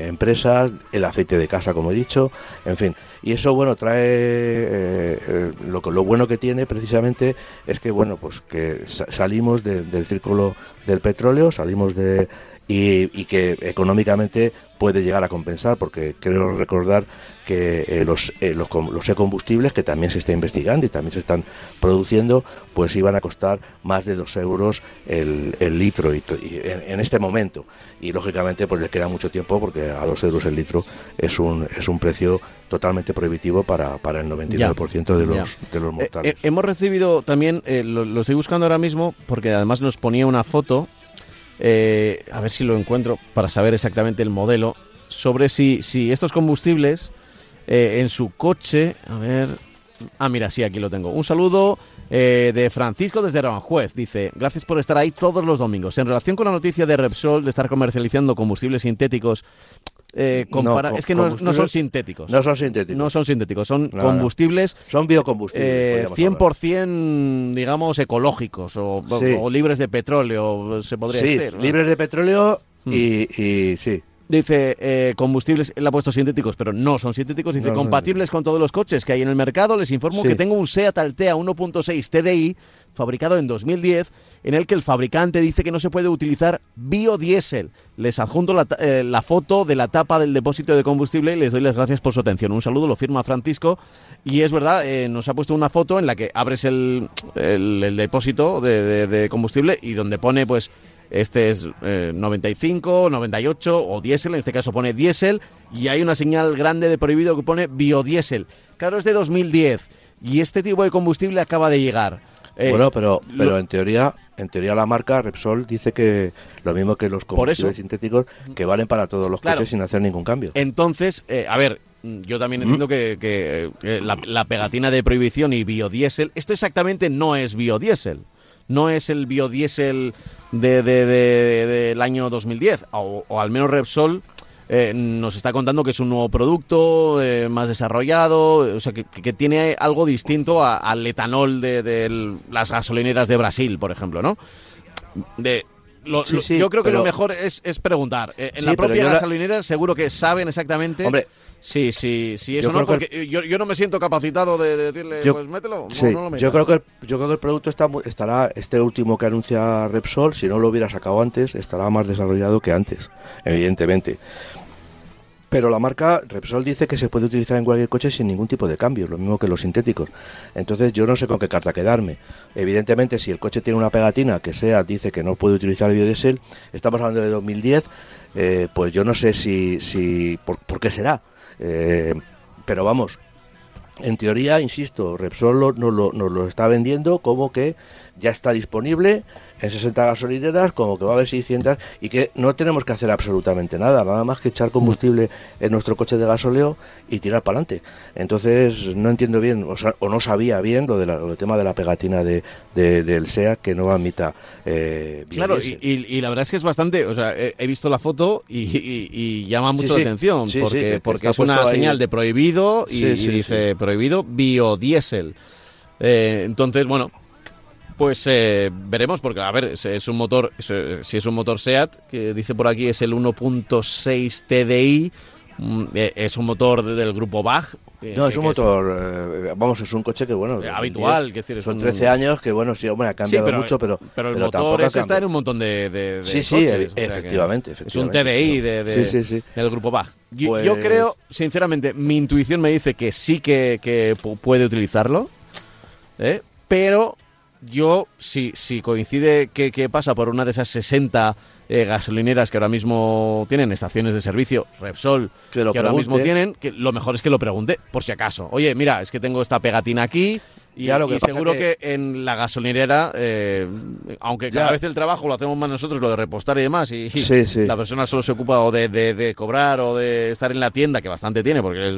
empresas, el aceite de casa, como he dicho, en fin. Y eso, bueno, trae lo, lo bueno que tiene precisamente es que, bueno, pues que salimos del círculo del petróleo, salimos de y, que económicamente puede llegar a compensar, porque creo recordar que eh, los, eh, los, los e-combustibles, que también se está investigando y también se están produciendo, pues iban a costar más de dos euros el, el litro y, en, este momento. Y lógicamente pues le queda mucho tiempo porque a dos euros el litro es un, es un precio totalmente prohibitivo para, para el 99% de los, de los eh, mortales. hemos recibido también, lo, lo estoy buscando ahora mismo, porque además nos ponía una foto eh, a ver si lo encuentro para saber exactamente el modelo, sobre si, si estos combustibles eh, en su coche, a ver, ah, mira, sí, aquí lo tengo. Un saludo eh, de Francisco desde Aranjuez. Dice, gracias por estar ahí todos los domingos. En relación con la noticia de Repsol de estar comercializando combustibles sintéticos, eh, compara- No, es que no, no son sintéticos. No son sintéticos. No son sintéticos, son No, combustibles Son biocombustibles. eh, podríamos hablar. 100%, digamos, ecológicos o, Sí. o libres de petróleo, se podría Sí, decir. ¿no? libres de petróleo Hmm. y, y sí. Dice eh, combustibles, él ha puesto sintéticos, pero no son sintéticos. Dice No compatibles con todos los coches que hay en el mercado. Les informo Sí. que tengo un Seat Altea 1.6 TDI fabricado en 2010 en el que el fabricante dice que no se puede utilizar biodiesel. Les adjunto la, eh, la foto de la tapa del depósito de combustible y les doy las gracias por su atención. Un saludo, lo firma Francisco. Y es verdad, eh, nos ha puesto una foto en la que abres el, el- depósito de, de- de combustible y donde pone pues este es eh, 95, 98 o diésel, en este caso pone diésel, y hay una señal grande de prohibido que pone biodiesel. Claro, es de 2010 y este tipo de combustible acaba de llegar. Eh, bueno, pero, lo- pero en teoría, en teoría la marca Repsol dice que lo mismo que los combustibles sintéticos que valen para todos los Claro. coches sin hacer ningún cambio. Entonces, eh, a ver, yo también entiendo que, que, eh, la, la pegatina de prohibición y biodiesel, esto exactamente no es biodiesel. No es el biodiesel de, de- de- del año 2010, o, o al menos Repsol eh, nos está contando que es un nuevo producto, eh, más desarrollado, o sea, que, que tiene algo distinto a- al etanol de, de las gasolineras de Brasil, por ejemplo, ¿no? De, lo- Sí, lo- sí, yo creo que lo mejor es, es preguntar. Eh, en Sí, la propia la- gasolinera seguro que saben exactamente Hombre, Sí, sí, sí, eso Yo no, porque yo, yo no me siento capacitado de, de decirle, Yo- pues mételo. No, Sí, no lo yo creo que el, yo creo que el producto está estará este último que anuncia Repsol, si no lo hubiera sacado antes, estará más desarrollado que antes, evidentemente. Pero la marca Repsol dice que se puede utilizar en cualquier coche sin ningún tipo de cambios, lo mismo que los sintéticos. Entonces yo no sé con qué carta quedarme. Evidentemente, si el coche tiene una pegatina que sea dice que no puede utilizar biodiesel, estamos hablando de 2010, eh, pues yo no sé si, si por, por qué será. Eh, pero vamos, en teoría, insisto, Repsol lo- lo, nos lo está vendiendo como que ya está disponible en 60 gasolineras, como que va a haber 600 y que no tenemos que hacer absolutamente nada, nada más que echar combustible en nuestro coche de gasóleo y tirar para adelante. Entonces, no entiendo bien, o, sea, o no sabía bien lo, de la- lo del tema de la pegatina de, de- del SEA que no admita eh, Claro, y, biodiesel. y- y la verdad es que es bastante, o sea, he, he visto la foto y, y- llama mucho sí. la atención, Sí, porque, es una ahí. señal de prohibido y, dice prohibido biodiesel. Eh, entonces, bueno, pues eh, veremos, porque a ver, es, es un motor, es, si es un motor SEAT, que dice por aquí es el 1.6 TDI, mm, eh, es un motor de- del grupo BAG. No, es un motor, eh, vamos, es un coche que, bueno, habitual, que decir, es son un- 13 años que, bueno, sí, hombre, ha Sí, cambiado mucho, pero, pero el motor ese está en un montón de, de- de Sí, sí, coches, e- o sea que efectivamente, Es un efectivamente. TDI de, de- Sí, del grupo BAG. Yo, Pues- yo creo, sinceramente, mi intuición me dice que sí que, que pu- puede utilizarlo, ¿eh? pero yo, si, si coincide que, que pasa por una de esas 60 eh, gasolineras que ahora mismo tienen estaciones de servicio, Repsol, Que lo ahora mismo tienen, que lo mejor es que lo pregunte, por si acaso. Oye, mira, es que tengo esta pegatina aquí. Y, Ya, lo que y pasa seguro que- que... en la gasolinera, eh, aunque cada Ya. vez el trabajo lo hacemos más nosotros, lo de repostar y demás, y, y Sí, sí. la persona solo se ocupa o de, de- de cobrar o de estar en la tienda, que bastante tiene, porque, es,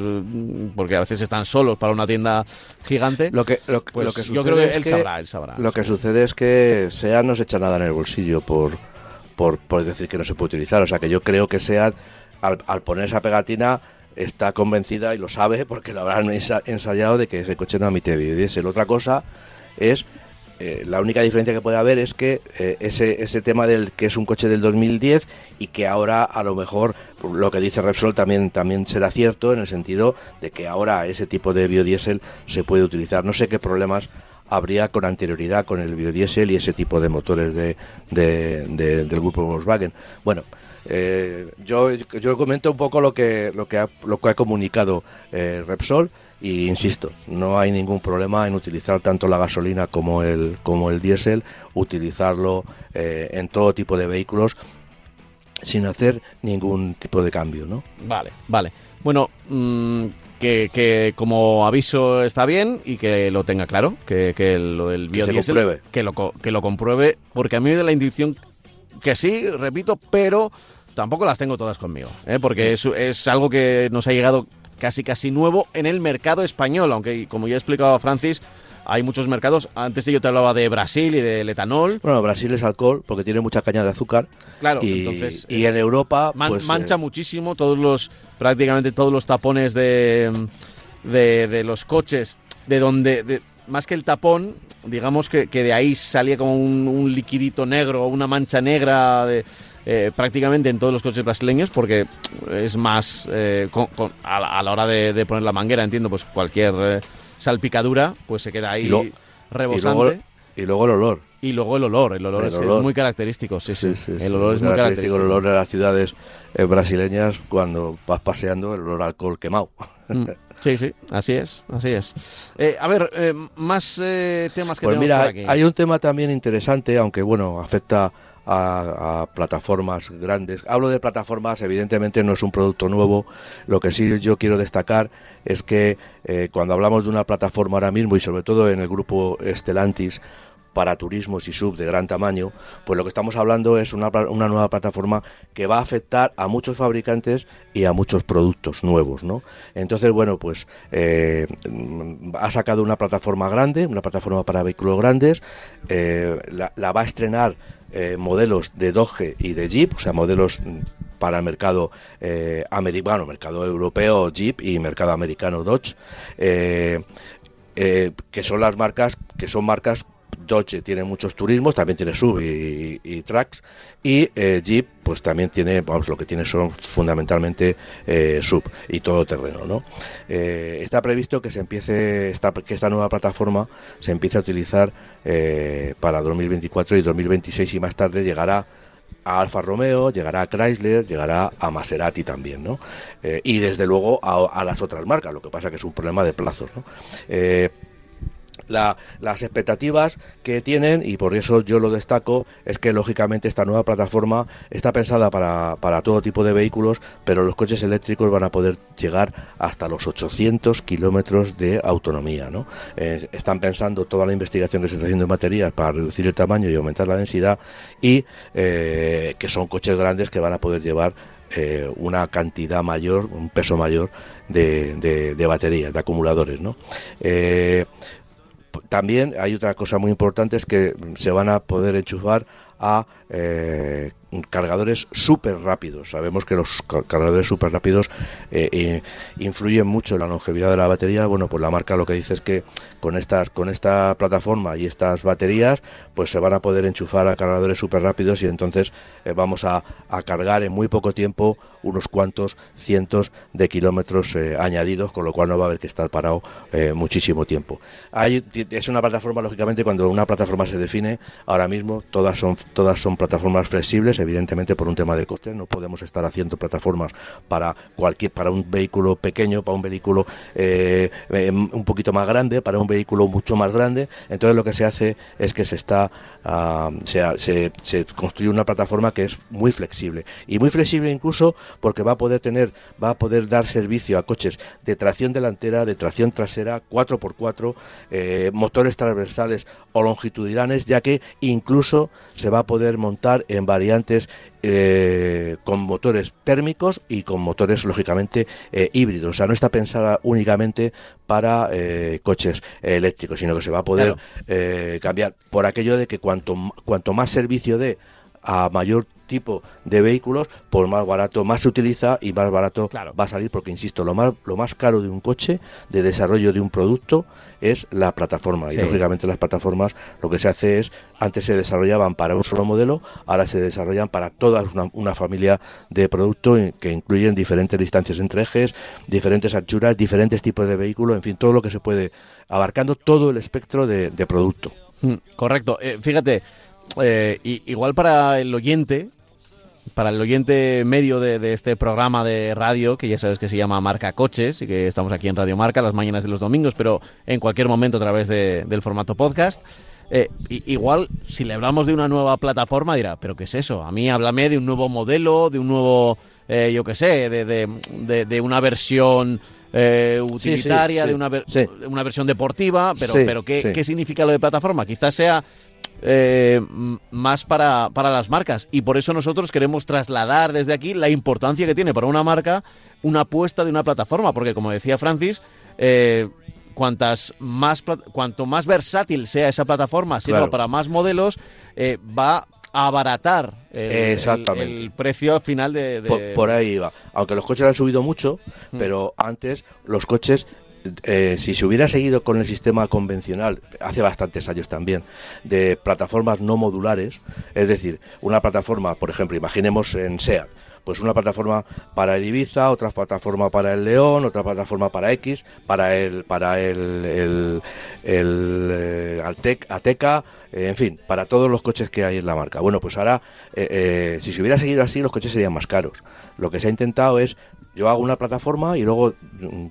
porque a veces están solos para una tienda gigante. Lo que, lo, Pues lo que yo creo que es él sabrá, él sabrá. Lo que sucede es que SEAT no se echa nada en el bolsillo por, por, por decir que no se puede utilizar. O sea que yo creo que SEAT, al, al poner esa pegatina, está convencida y lo sabe porque lo habrán ensa- ensayado de que ese coche no admite biodiesel. Otra cosa es, eh, la única diferencia que puede haber es que eh, ese, ese tema del que es un coche del 2010 y que ahora a lo mejor lo que dice Repsol también, también será cierto en el sentido de que ahora ese tipo de biodiesel se puede utilizar. No sé qué problemas habría con anterioridad con el biodiesel y ese tipo de motores de- de- del grupo Volkswagen. Bueno, eh, yo, yo comento un poco lo que, lo que, ha, lo que ha comunicado eh, Repsol y insisto, no hay ningún problema en utilizar tanto la gasolina como el, como el diésel, utilizarlo eh, en todo tipo de vehículos sin hacer ningún tipo de cambio, ¿no? Vale, vale. Bueno, mm, que, que como aviso está bien y que lo tenga claro, que, que lo del Que se biodiesel, compruebe. que lo, que lo compruebe, porque a mí me da la intuición que sí, repito, pero tampoco las tengo todas conmigo, ¿eh? porque es, es algo que nos ha llegado casi casi nuevo en el mercado español, aunque como ya he explicado a Francis, hay muchos mercados. Antes yo te hablaba de Brasil y del etanol. Bueno, Brasil es alcohol porque tiene mucha caña de azúcar. Claro, y, entonces. Y en Europa. man- pues, mancha eh, muchísimo todos los. prácticamente todos los tapones de. de, de los coches. De donde. de- más que el tapón, digamos que, que de ahí salía como un, un liquidito negro, una mancha negra de, eh, prácticamente en todos los coches brasileños, porque es más eh, con- con- a, la, a la hora de, de poner la manguera, entiendo, pues cualquier eh, salpicadura, pues se queda ahí Y lo- y rebosante. luego, y luego el olor. Y luego el olor, el olor, El es, muy característico, sí, sí. sí, el olor es muy característico. El olor de las ciudades eh, brasileñas cuando vas paseando, el olor a alcohol quemado. Mm, Sí, sí, así es, así es. Eh, a ver, eh, más eh, temas que Pues tenemos mira, por aquí. hay un tema también interesante, aunque bueno, afecta a, plataformas grandes. Hablo de plataformas, evidentemente no es un producto nuevo. Lo que sí yo quiero destacar es que eh, cuando hablamos de una plataforma ahora mismo y sobre todo en el grupo Stellantis para turismos y sub de gran tamaño, pues lo que estamos hablando es una, una nueva plataforma que va a afectar a muchos fabricantes y a muchos productos nuevos, ¿no? Entonces, bueno, pues eh, ha sacado una plataforma grande, una plataforma para vehículos grandes, eh, la va a estrenar eh, modelos de Doge y de Jeep, o sea, modelos para el mercado eh, americano, mercado europeo Jeep y mercado americano Dodge, eh, eh, que son las marcas, que son marcas Dodge tiene muchos turismos, también tiene sub y, y tracks y eh, Jeep pues también tiene, vamos, lo que tiene son fundamentalmente eh, sub y todo terreno, ¿no? Eh, está previsto que se empiece, esta, que esta nueva plataforma se empiece a utilizar para 2024 y 2026 y más tarde llegará a Alfa Romeo, llegará a Chrysler, llegará a Maserati también, ¿no? Y desde luego a, las otras marcas, lo que pasa que es un problema de plazos, ¿no? La- las expectativas que tienen, y por eso yo lo destaco, es que lógicamente esta nueva plataforma está pensada para, para todo tipo de vehículos, pero los coches eléctricos van a poder llegar hasta los 800 kilómetros de autonomía. ¿no? Eh, están pensando toda la investigación que se está haciendo en baterías para reducir el tamaño y aumentar la densidad, y eh, que son coches grandes que van a poder llevar eh, una cantidad mayor, un peso mayor de, de- baterías, de acumuladores. ¿no? También hay otra cosa muy importante es que se van a poder enchufar a eh, cargadores súper rápidos. Sabemos que los ca- cargadores súper rápidos eh, eh, influyen mucho en la longevidad de la batería. Bueno, pues la marca lo que dice es que con estas con esta plataforma y estas baterías, pues se van a poder enchufar a cargadores súper rápidos y entonces eh, vamos a, cargar en muy poco tiempo unos cuantos cientos de kilómetros eh, añadidos, con lo cual no va a haber que estar parado muchísimo tiempo. Hay, es una plataforma, lógicamente, cuando una plataforma se define, ahora mismo todas son todas son plataformas flexibles, evidentemente por un tema de coste, no podemos estar haciendo plataformas para cualquier para un vehículo pequeño, para un vehículo eh, eh, un poquito más grande, para un vehículo mucho más grande. Entonces lo que se hace es que se está ah, se, se- se construye una plataforma que es muy flexible y muy flexible incluso porque va a poder tener va a poder dar servicio a coches de tracción delantera, de tracción trasera, 4x4, eh, motores transversales o longitudinales, ya que incluso se va a poder montar en variantes eh, con motores térmicos y con motores lógicamente eh, híbridos. O sea, no está pensada únicamente para eh, coches eléctricos, sino que se va a poder Claro. cambiar por aquello de que cuanto, cuanto más servicio dé a mayor tipo de vehículos, por más barato más se utiliza y más barato Claro. va a salir porque insisto, lo más lo más caro de un coche, de desarrollo de un producto es la plataforma Sí. y lógicamente las plataformas lo que se hace es antes se desarrollaban para un solo modelo, ahora se desarrollan para toda una, una familia de productos en- que incluyen diferentes distancias entre ejes, diferentes anchuras, diferentes tipos de vehículos, en fin, todo lo que se puede abarcando todo el espectro de, de producto. Mm, Correcto. Eh, fíjate, eh, i- igual para el oyente, para el oyente medio de, de este programa de radio, que ya sabes que se llama Marca Coches y que estamos aquí en Radio Marca las mañanas de los domingos, pero en cualquier momento a través de- del formato podcast. eh, igual, si le hablamos de una nueva plataforma, dirá, ¿pero qué es eso? A mí háblame de un nuevo modelo, de un nuevo, eh, yo qué sé, de, de- de- una versión eh, utilitaria, sí. de una, ver- Sí. de una versión deportiva, pero, Sí, pero ¿qué, sí. ¿qué significa lo de plataforma? Quizás sea eh, más para, para las marcas y por eso nosotros queremos trasladar desde aquí la importancia que tiene para una marca una apuesta de una plataforma, porque como decía Francis, eh, cuantas más cuanto más versátil sea esa plataforma, sirva para más modelos, eh, va a abaratar el, precio final de... Por, ahí va. Aunque los coches han subido mucho, mm. pero antes los coches eh, si se hubiera seguido con el sistema convencional, hace bastantes años también, de plataformas no modulares, es decir, una plataforma, por ejemplo, imaginemos en SEAT, pues una plataforma para el Ibiza, otra plataforma para el León, otra plataforma para X, para el para el, el, el eh, Ateca, eh, en fin, para todos los coches que hay en la marca. Bueno, pues ahora, si se hubiera seguido así, los coches serían más caros. Lo que se ha intentado es yo hago una plataforma y luego,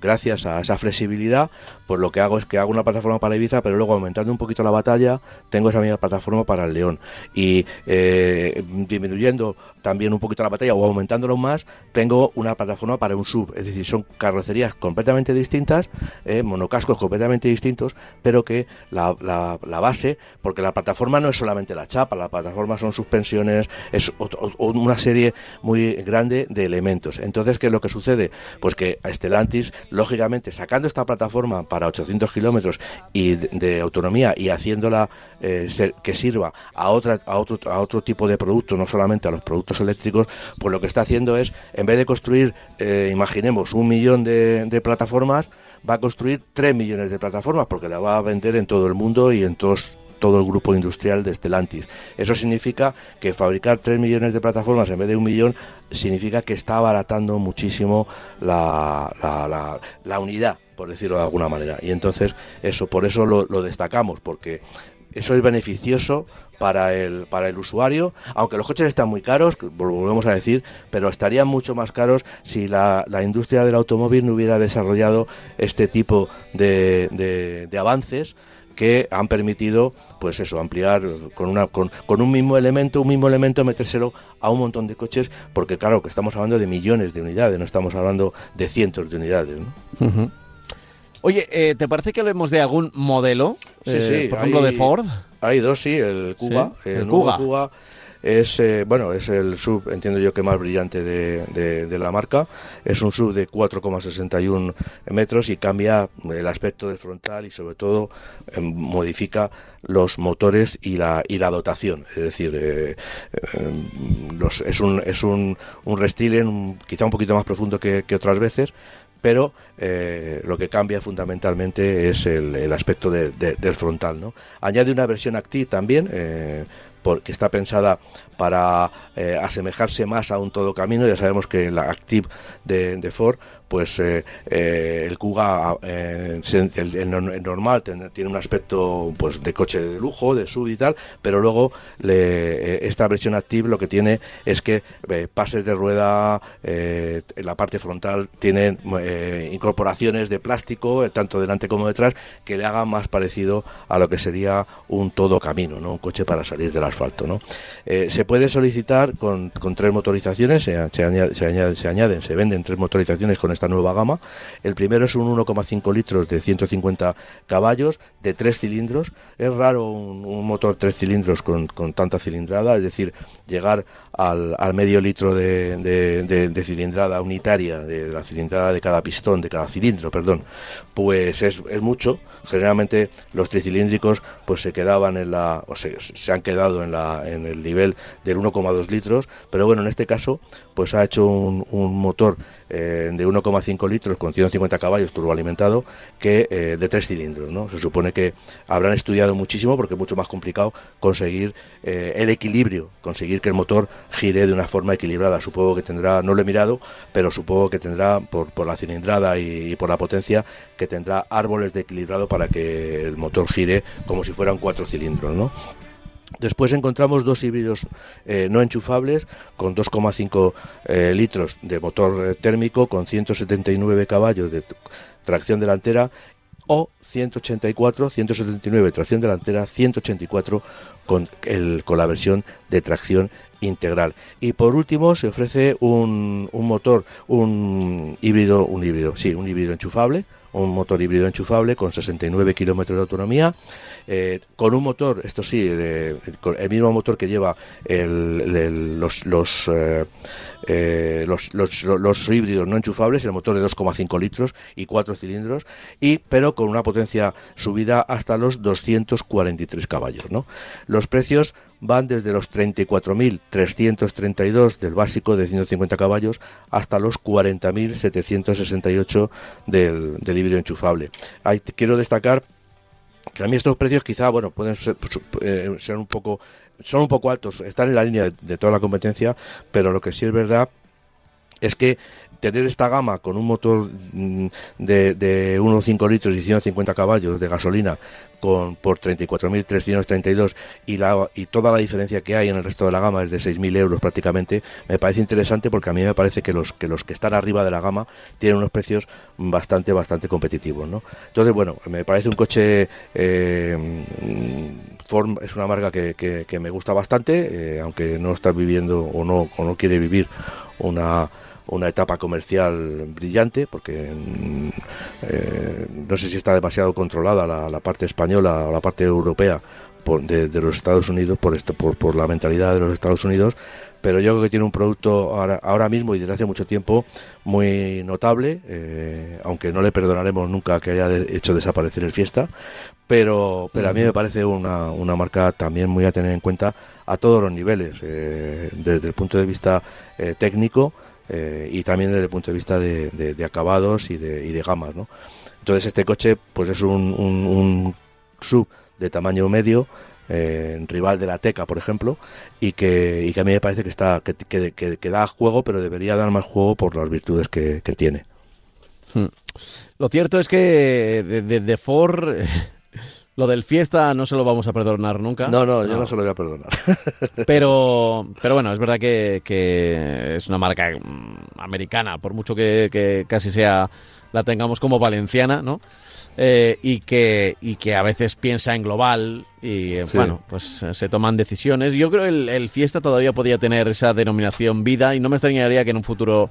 gracias a esa flexibilidad, pues lo que hago es que hago una plataforma para Ibiza, pero luego aumentando un poquito la batalla, tengo esa misma plataforma para el León. Y eh, disminuyendo también un poquito la batalla o aumentándolo más, tengo una plataforma para un sub. Es decir, son carrocerías completamente distintas, eh, monocascos completamente distintos, pero que la, la, base, porque la plataforma no es solamente la chapa, la plataforma son suspensiones, es una serie muy grande de elementos. Entonces, ¿qué es lo que sucede? Pues que Stellantis, lógicamente, sacando esta plataforma para 800 kilómetros y de, autonomía y haciéndola eh, que sirva a, otra, a, otro, a otro tipo de producto, no solamente a los productos eléctricos, pues lo que está haciendo es, en vez de construir, eh, imaginemos, un millón de, plataformas, va a construir 3 millones de plataformas porque la va a vender en todo el mundo y en todos todo el grupo industrial de Stellantis. Eso significa que fabricar 3 millones de plataformas en vez de un millón significa que está abaratando muchísimo la, la, unidad, por decirlo de alguna manera. Y entonces, eso, por eso lo, destacamos, porque eso es beneficioso para el, para el usuario, aunque los coches están muy caros, volvemos a decir, pero estarían mucho más caros si la, la industria del automóvil no hubiera desarrollado este tipo de, de avances que han permitido pues eso ampliar con una con, un mismo elemento un mismo elemento metérselo a un montón de coches porque claro que estamos hablando de millones de unidades no estamos hablando de cientos de unidades Oye, eh, ¿te parece que hablemos de algún modelo? Sí, sí, eh, por ejemplo, de Ford. Hay dos, sí, el Cuba. El, Cuba es eh, bueno es el sub entiendo yo que más brillante de, de, la marca es un sub de 4,61 metros y cambia el aspecto del frontal y sobre todo em, modifica los motores y la y la dotación es decir eh, los, es un es un, un restyling quizá un poquito más profundo que, que otras veces pero eh, lo que cambia fundamentalmente es el, aspecto del frontal. ¿no? Añade una versión Active también, eh, porque está pensada para eh, asemejarse más a un todo camino. Ya sabemos que la Active de, Ford pues eh, eh, el Kuga, el, normal, tiene un aspecto pues de coche de lujo, de sub y tal, pero luego le, esta versión Active lo que tiene es que pases de rueda en la parte frontal tienen incorporaciones de plástico, tanto delante como detrás, que le hagan más parecido a lo que sería un todo camino, ¿no? un coche para salir del asfalto. ¿no? Puede solicitar con, con tres motorizaciones, se, se, se añaden, se venden tres motorizaciones con esta nueva gama. El primero es un 1,5 litros de 150 caballos de tres cilindros. Es raro un, motor tres cilindros con, tanta cilindrada, es decir, llegar al, medio litro de, cilindrada unitaria, de la cilindrada de cada pistón, de cada cilindro, perdón, pues es, mucho. Generalmente los tricilíndricos pues se quedaban en la, o se, han quedado en, la, en el nivel del 1,2 litros, pero bueno, en este caso pues ha hecho un, un motor eh, de 1,5 litros con 150 caballos turboalimentado que eh, de tres cilindros. ¿no? Se supone que habrán estudiado muchísimo porque es mucho más complicado conseguir eh, el equilibrio, conseguir que el motor gire de una forma equilibrada. Supongo que tendrá, no lo he mirado, pero supongo que tendrá por, la cilindrada y, por la potencia que tendrá árboles de equilibrado para que el motor gire como si fueran cuatro cilindros. ¿no? Después encontramos dos híbridos eh, no enchufables con 2,5 eh, litros de motor eh, térmico con 179 caballos de tracción delantera o 184, 179 tracción delantera, 184 con, el, con la versión de tracción integral. Y por último se ofrece un, un motor, un híbrido, un híbrido, sí, un híbrido enchufable un motor híbrido enchufable con 69 kilómetros de autonomía, eh, con un motor, esto sí, el mismo motor que lleva los, eh, los, los, híbridos no enchufables, el motor de 2,5 litros y 4 cilindros, y, pero con una potencia subida hasta los 243 caballos. ¿no? Los precios van desde los 34.332 del básico de 150 caballos hasta los 40.768 del, híbrido enchufable. quiero destacar que a mí estos precios quizá bueno pueden ser, eh, un poco son un poco altos están en la línea de, toda la competencia pero lo que sí es verdad es que tener esta gama con un motor mm, de, de 1,5 litros y 150 caballos de gasolina con, por 34.332 y, y toda la diferencia que hay en el resto de la gama es de 6.000 euros prácticamente, me parece interesante porque a mí me parece que los que, están arriba de la gama tienen unos precios bastante, bastante competitivos. ¿no? Entonces, bueno, me parece un coche... Eh, Form es una marca que, que, me gusta bastante, eh, aunque no está viviendo o no, o no quiere vivir una una etapa comercial brillante, porque mm, eh, no sé si está demasiado controlada la, parte española o la parte europea por, de, los Estados Unidos por, esto, por, por la mentalidad de los Estados Unidos, pero yo creo que tiene un producto ahora, mismo y desde hace mucho tiempo muy notable, eh, aunque no le perdonaremos nunca que haya hecho desaparecer el Fiesta, pero, pero a mí me parece una, una marca también muy a tener en cuenta a todos los niveles, eh, desde el punto de vista técnico, eh, y también desde el punto de vista de, acabados y de, y de, gamas. ¿no? Entonces este coche pues es un, sub de tamaño medio, eh, rival de la Teca, por ejemplo, y que, a mí me parece que, está, que, da juego, pero debería dar más juego por las virtudes que, tiene. Hmm. Lo cierto es que de, de Ford (laughs) lo del fiesta no se lo vamos a perdonar nunca. No, no, yo no, se lo voy a perdonar. (laughs) Pero, pero bueno, es verdad que, que es una marca mm, americana, por mucho que, casi sea la tengamos como valenciana, ¿no? Eh, y, que, y que a veces piensa en global y eh, bueno, pues eh, se toman decisiones. Yo creo que el, el, Fiesta todavía podía tener esa denominación vida y no me extrañaría que en un futuro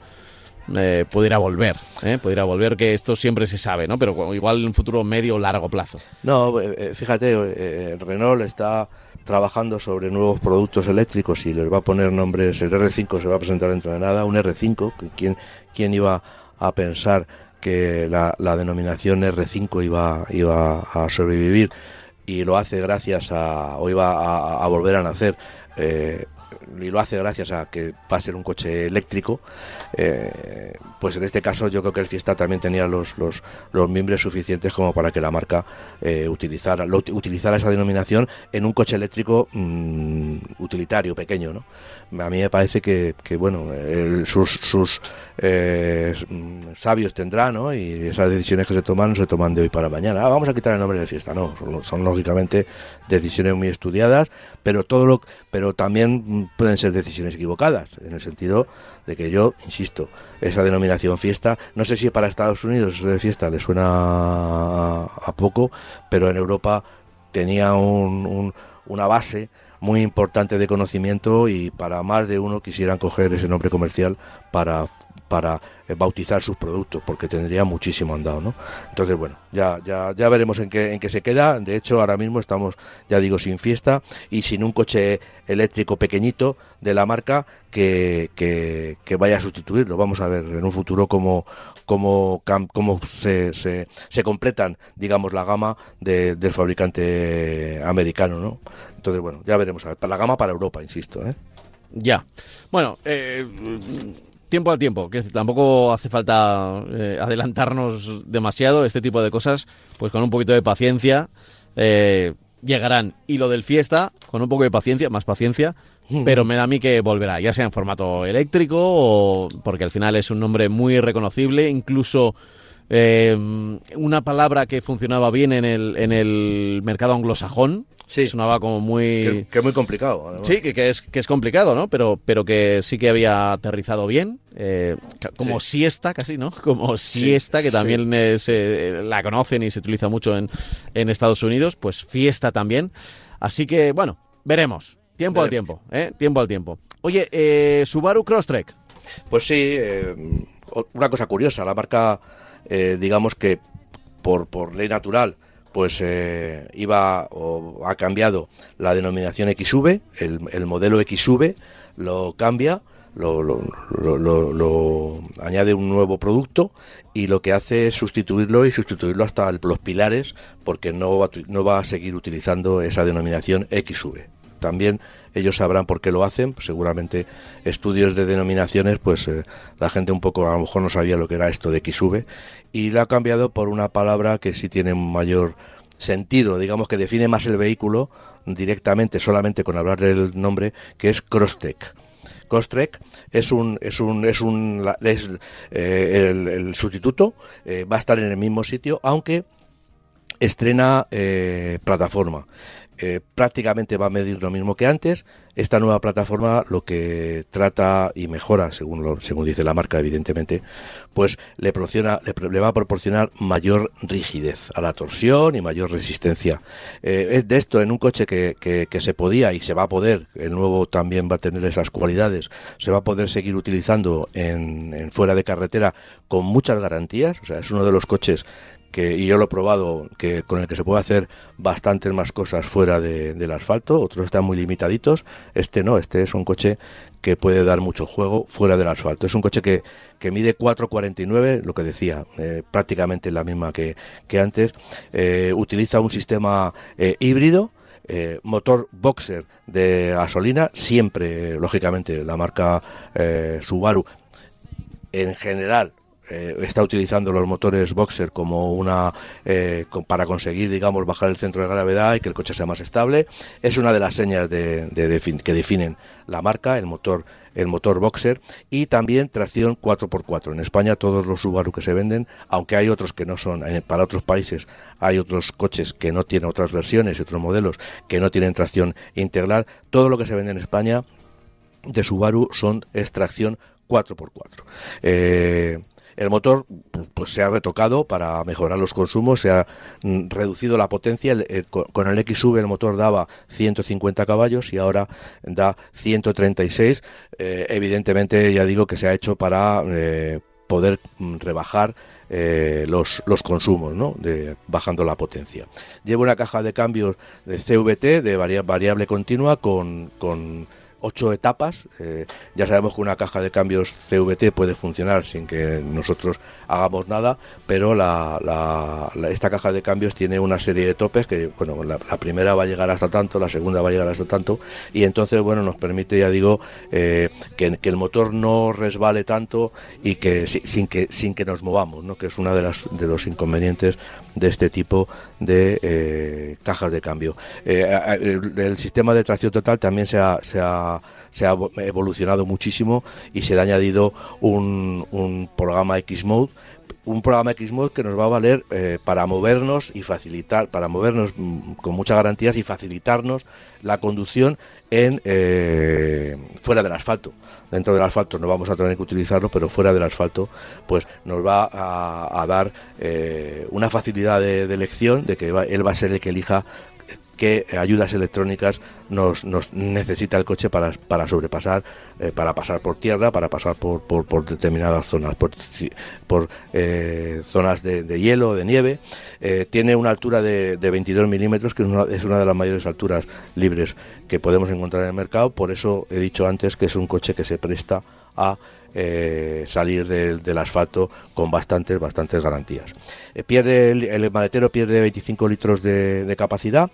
eh, pudiera volver, ¿eh? pudiera volver, que esto siempre se sabe, ¿no? Pero igual en un futuro medio o largo plazo. No, eh, fíjate, Renault está trabajando sobre nuevos productos eléctricos y les va a poner nombres, el R5 se va a presentar dentro de nada, un R5, ¿quién, quién iba a pensar que la, denominación R5 iba, iba a sobrevivir? Y lo hace gracias a, o iba a, volver a nacer y lo hace gracias a que va a ser un coche eléctrico, eh, pues en este caso yo creo que el Fiesta también tenía los, los, los miembros suficientes como para que la marca eh, utilizara, utilizara esa denominación en un coche eléctrico mm, utilitario, pequeño. ¿no? A mí me parece que, que bueno, sus, sus eh, sabios tendrá, ¿no? y esas decisiones que se toman no se toman de hoy para mañana. Ah, vamos a quitar el nombre del Fiesta, no, son, son lógicamente decisiones muy estudiadas, pero todo lo, pero también pueden ser decisiones equivocadas, en el sentido de que yo, insisto, esa denominación fiesta, no sé si para Estados Unidos eso de fiesta le suena a, poco, pero en Europa tenía una base muy importante de conocimiento y para más de uno quisieran coger ese nombre comercial para para eh, bautizar sus productos, porque tendría muchísimo andado, ¿no? Entonces, bueno, ya, ya, ya veremos en qué, en qué se queda. De hecho, ahora mismo estamos, ya digo, sin fiesta y sin un coche eléctrico pequeñito de la marca que, que, vaya a sustituirlo. Vamos a ver en un futuro cómo, cómo, cómo se, se, completan, digamos, la gama del fabricante americano, ¿no? Entonces, bueno, ya veremos. La gama para Europa, insisto, ¿eh? Ya. Bueno, eh tiempo al tiempo, que tampoco hace falta eh, adelantarnos demasiado, este tipo de cosas, pues con un poquito de paciencia eh, llegarán. Y lo del fiesta, con un poco de paciencia, más paciencia, pero me da a mí que volverá, ya sea en formato eléctrico o porque al final es un nombre muy reconocible, incluso eh, una palabra que funcionaba bien en el, en el mercado anglosajón, Sí. Sonaba como muy... Que, es muy complicado. Sí, que, es, que es complicado, ¿no? Pero, pero que sí que había aterrizado bien. Eh, como siesta casi, ¿no? (laughs) Como siesta, que también se, la conocen y se utiliza mucho en, en Estados Unidos. Pues fiesta también. Así que, bueno, veremos. Tiempo al tiempo, ¿eh? Tiempo al tiempo. Oye, eh, Subaru Crosstrek. Pues sí, eh, una cosa curiosa. La marca, digamos que por, por ley natural, pues eh, iba o ha cambiado la denominación XV, el, el modelo XV lo cambia, lo, lo, lo, añade un nuevo producto y lo que hace es sustituirlo y sustituirlo hasta los pilares porque no va, no va a seguir utilizando esa denominación XV. También ellos sabrán por qué lo hacen, seguramente estudios de denominaciones, pues eh, la gente un poco a lo mejor no sabía lo que era esto de XV y lo ha cambiado por una palabra que sí tiene mayor sentido, digamos que define más el vehículo directamente, solamente con hablar del nombre, que es Crosstech. Crosstrek es un es un es un es, eh, el, sustituto eh, va a estar en el mismo sitio aunque estrena plataforma eh, prácticamente va a medir lo mismo que antes. Esta nueva plataforma lo que trata y mejora, según, lo, según dice la marca, evidentemente, pues le, proporciona, le, va a proporcionar mayor rigidez a la torsión y mayor resistencia. Eh, de esto, en un coche que, que, se podía y se va a poder, el nuevo también va a tener esas cualidades, se va a poder seguir utilizando en fuera de carretera con muchas garantías. O sea, es uno de los coches que, y yo lo he probado, que con el que se puede hacer bastantes más cosas fuera del asfalto, otros están muy limitaditos, este no, este es un coche que puede dar mucho juego fuera del asfalto. Es un coche que, que mide 4,49, lo que decía, eh, prácticamente la misma que, que antes, eh, utiliza un sistema eh, híbrido, motor boxer de gasolina, siempre, lógicamente, la marca Subaru en general eh, está utilizando los motores Boxer como una eh, para conseguir digamos bajar el centro de gravedad y que el coche sea más estable. Es una de las señas de, que definen la marca el motor el motor Boxer y también tracción 4x4 en España todos los Subaru que se venden aunque hay otros que no son para otros países hay otros coches que no tienen otras versiones y otros modelos que no tienen tracción integral todo lo que se vende en España de Subaru son extracción 4x4 eh, el motor pues se ha retocado para mejorar los consumos, se ha mm, reducido la potencia. con el XV el motor daba 150 caballos y ahora da 136. Eh, evidentemente, ya digo que se ha hecho para eh, poder mm, rebajar eh, los, los, consumos, ¿no? bajando la potencia. Lleva una caja de cambios de CVT de variable continua con, con ocho etapas. Eh, ya sabemos que una caja de cambios CVT puede funcionar sin que nosotros hagamos nada, pero la, esta caja de cambios tiene una serie de topes que, bueno, la, primera va a llegar hasta tanto, la segunda va a llegar hasta tanto, y entonces, bueno, nos permite, ya digo, eh, que, el motor no resbale tanto y que sin que sin que nos movamos, ¿no? que es uno de, las, de los inconvenientes de este tipo de eh, cajas de cambio. el, sistema de tracción total también se ha, se ha se ha evolucionado muchísimo y se ha añadido un, un programa X-Mode un programa X-Mode que nos va a valer eh, para movernos y facilitar, para movernos mm, con muchas garantías y facilitarnos la conducción en eh, fuera del asfalto. Dentro del asfalto no vamos a tener que utilizarlo, pero fuera del asfalto, pues nos va a, dar eh, una facilidad de, elección de que él va a ser el que elija qué ayudas electrónicas nos, nos necesita el coche para, para sobrepasar, eh, para pasar por tierra, para pasar por, por, determinadas zonas, por, por eh, zonas de, de, hielo, de nieve. Eh, tiene una altura de, de 22 milímetros, que es una, es una, de las mayores alturas libres que podemos encontrar en el mercado. Por eso he dicho antes que es un coche que se presta a salir del, asfalto con bastantes, bastantes garantías. pierde el, maletero pierde 25 litros de capacidad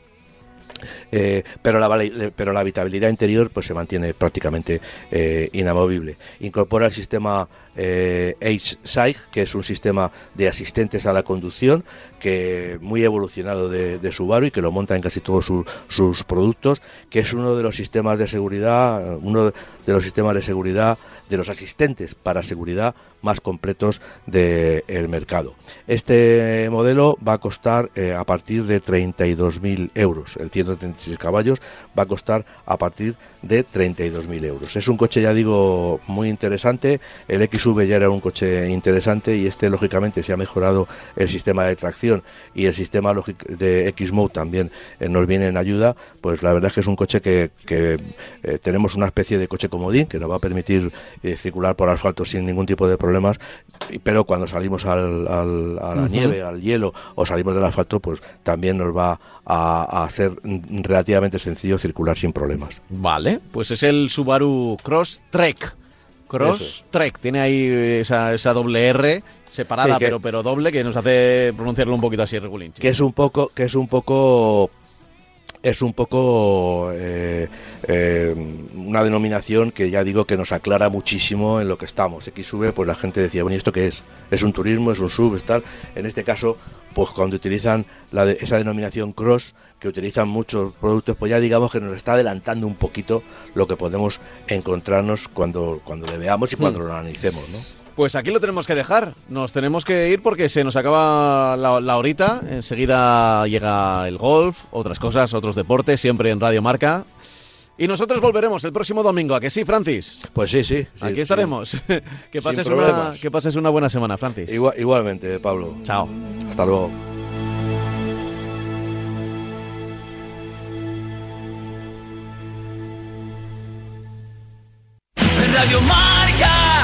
eh, pero, la, pero la habitabilidad interior pues se mantiene prácticamente eh, inamovible. Incorpora el sistema eh, H-SIG, que es un sistema de asistentes a la conducción, que muy evolucionado de, Subaru y que lo monta en casi todos sus productos, que es uno de los sistemas de seguridad, uno de los sistemas de seguridad, de los asistentes para seguridad más completos del mercado. Este modelo va a costar eh, a partir de 32.000 euros. El 136 caballos va a costar a partir de 32.000 euros. Es un coche, ya digo, muy interesante. El XV ya era un coche interesante y este, lógicamente, se ha mejorado el sistema de tracción y el sistema de X-Mode también eh, nos viene en ayuda. Pues la verdad es que es un coche que, eh, tenemos una especie de coche comodín que nos va a permitir eh, circular por asfalto sin ningún tipo de problemas, pero cuando salimos al, a la nieve, al hielo o salimos del asfalto, pues también nos va a, a, ser relativamente sencillo circular sin problemas. Vale, pues es el Subaru Cross Trek. Cross Trek, tiene ahí esa, esa doble R separada, pero, pero doble, que nos hace pronunciarlo un poquito así, regulín. Que es un poco, que es un poco es un poco eh, eh, una denominación que ya digo que nos aclara muchísimo en lo que estamos. XV, pues la gente decía, bueno, ¿y esto qué es? ¿Es un turismo? ¿Es un sub? ¿Es tal? En este caso, pues cuando utilizan la esa denominación cross, que utilizan muchos productos, pues ya digamos que nos está adelantando un poquito lo que podemos encontrarnos cuando, cuando le veamos y cuando hmm. lo analicemos, ¿no? Pues aquí lo tenemos que dejar. Nos tenemos que ir porque se nos acaba la, horita. Enseguida llega el golf, otras cosas, otros deportes, siempre en Radio Marca. Y nosotros volveremos el próximo domingo, ¿a que sí, Francis? Pues sí, sí. aquí estaremos. (laughs) que, pases una, que pases una buena semana, Francis. Igualmente, Pablo. Chao. Hasta luego. Radio Marca.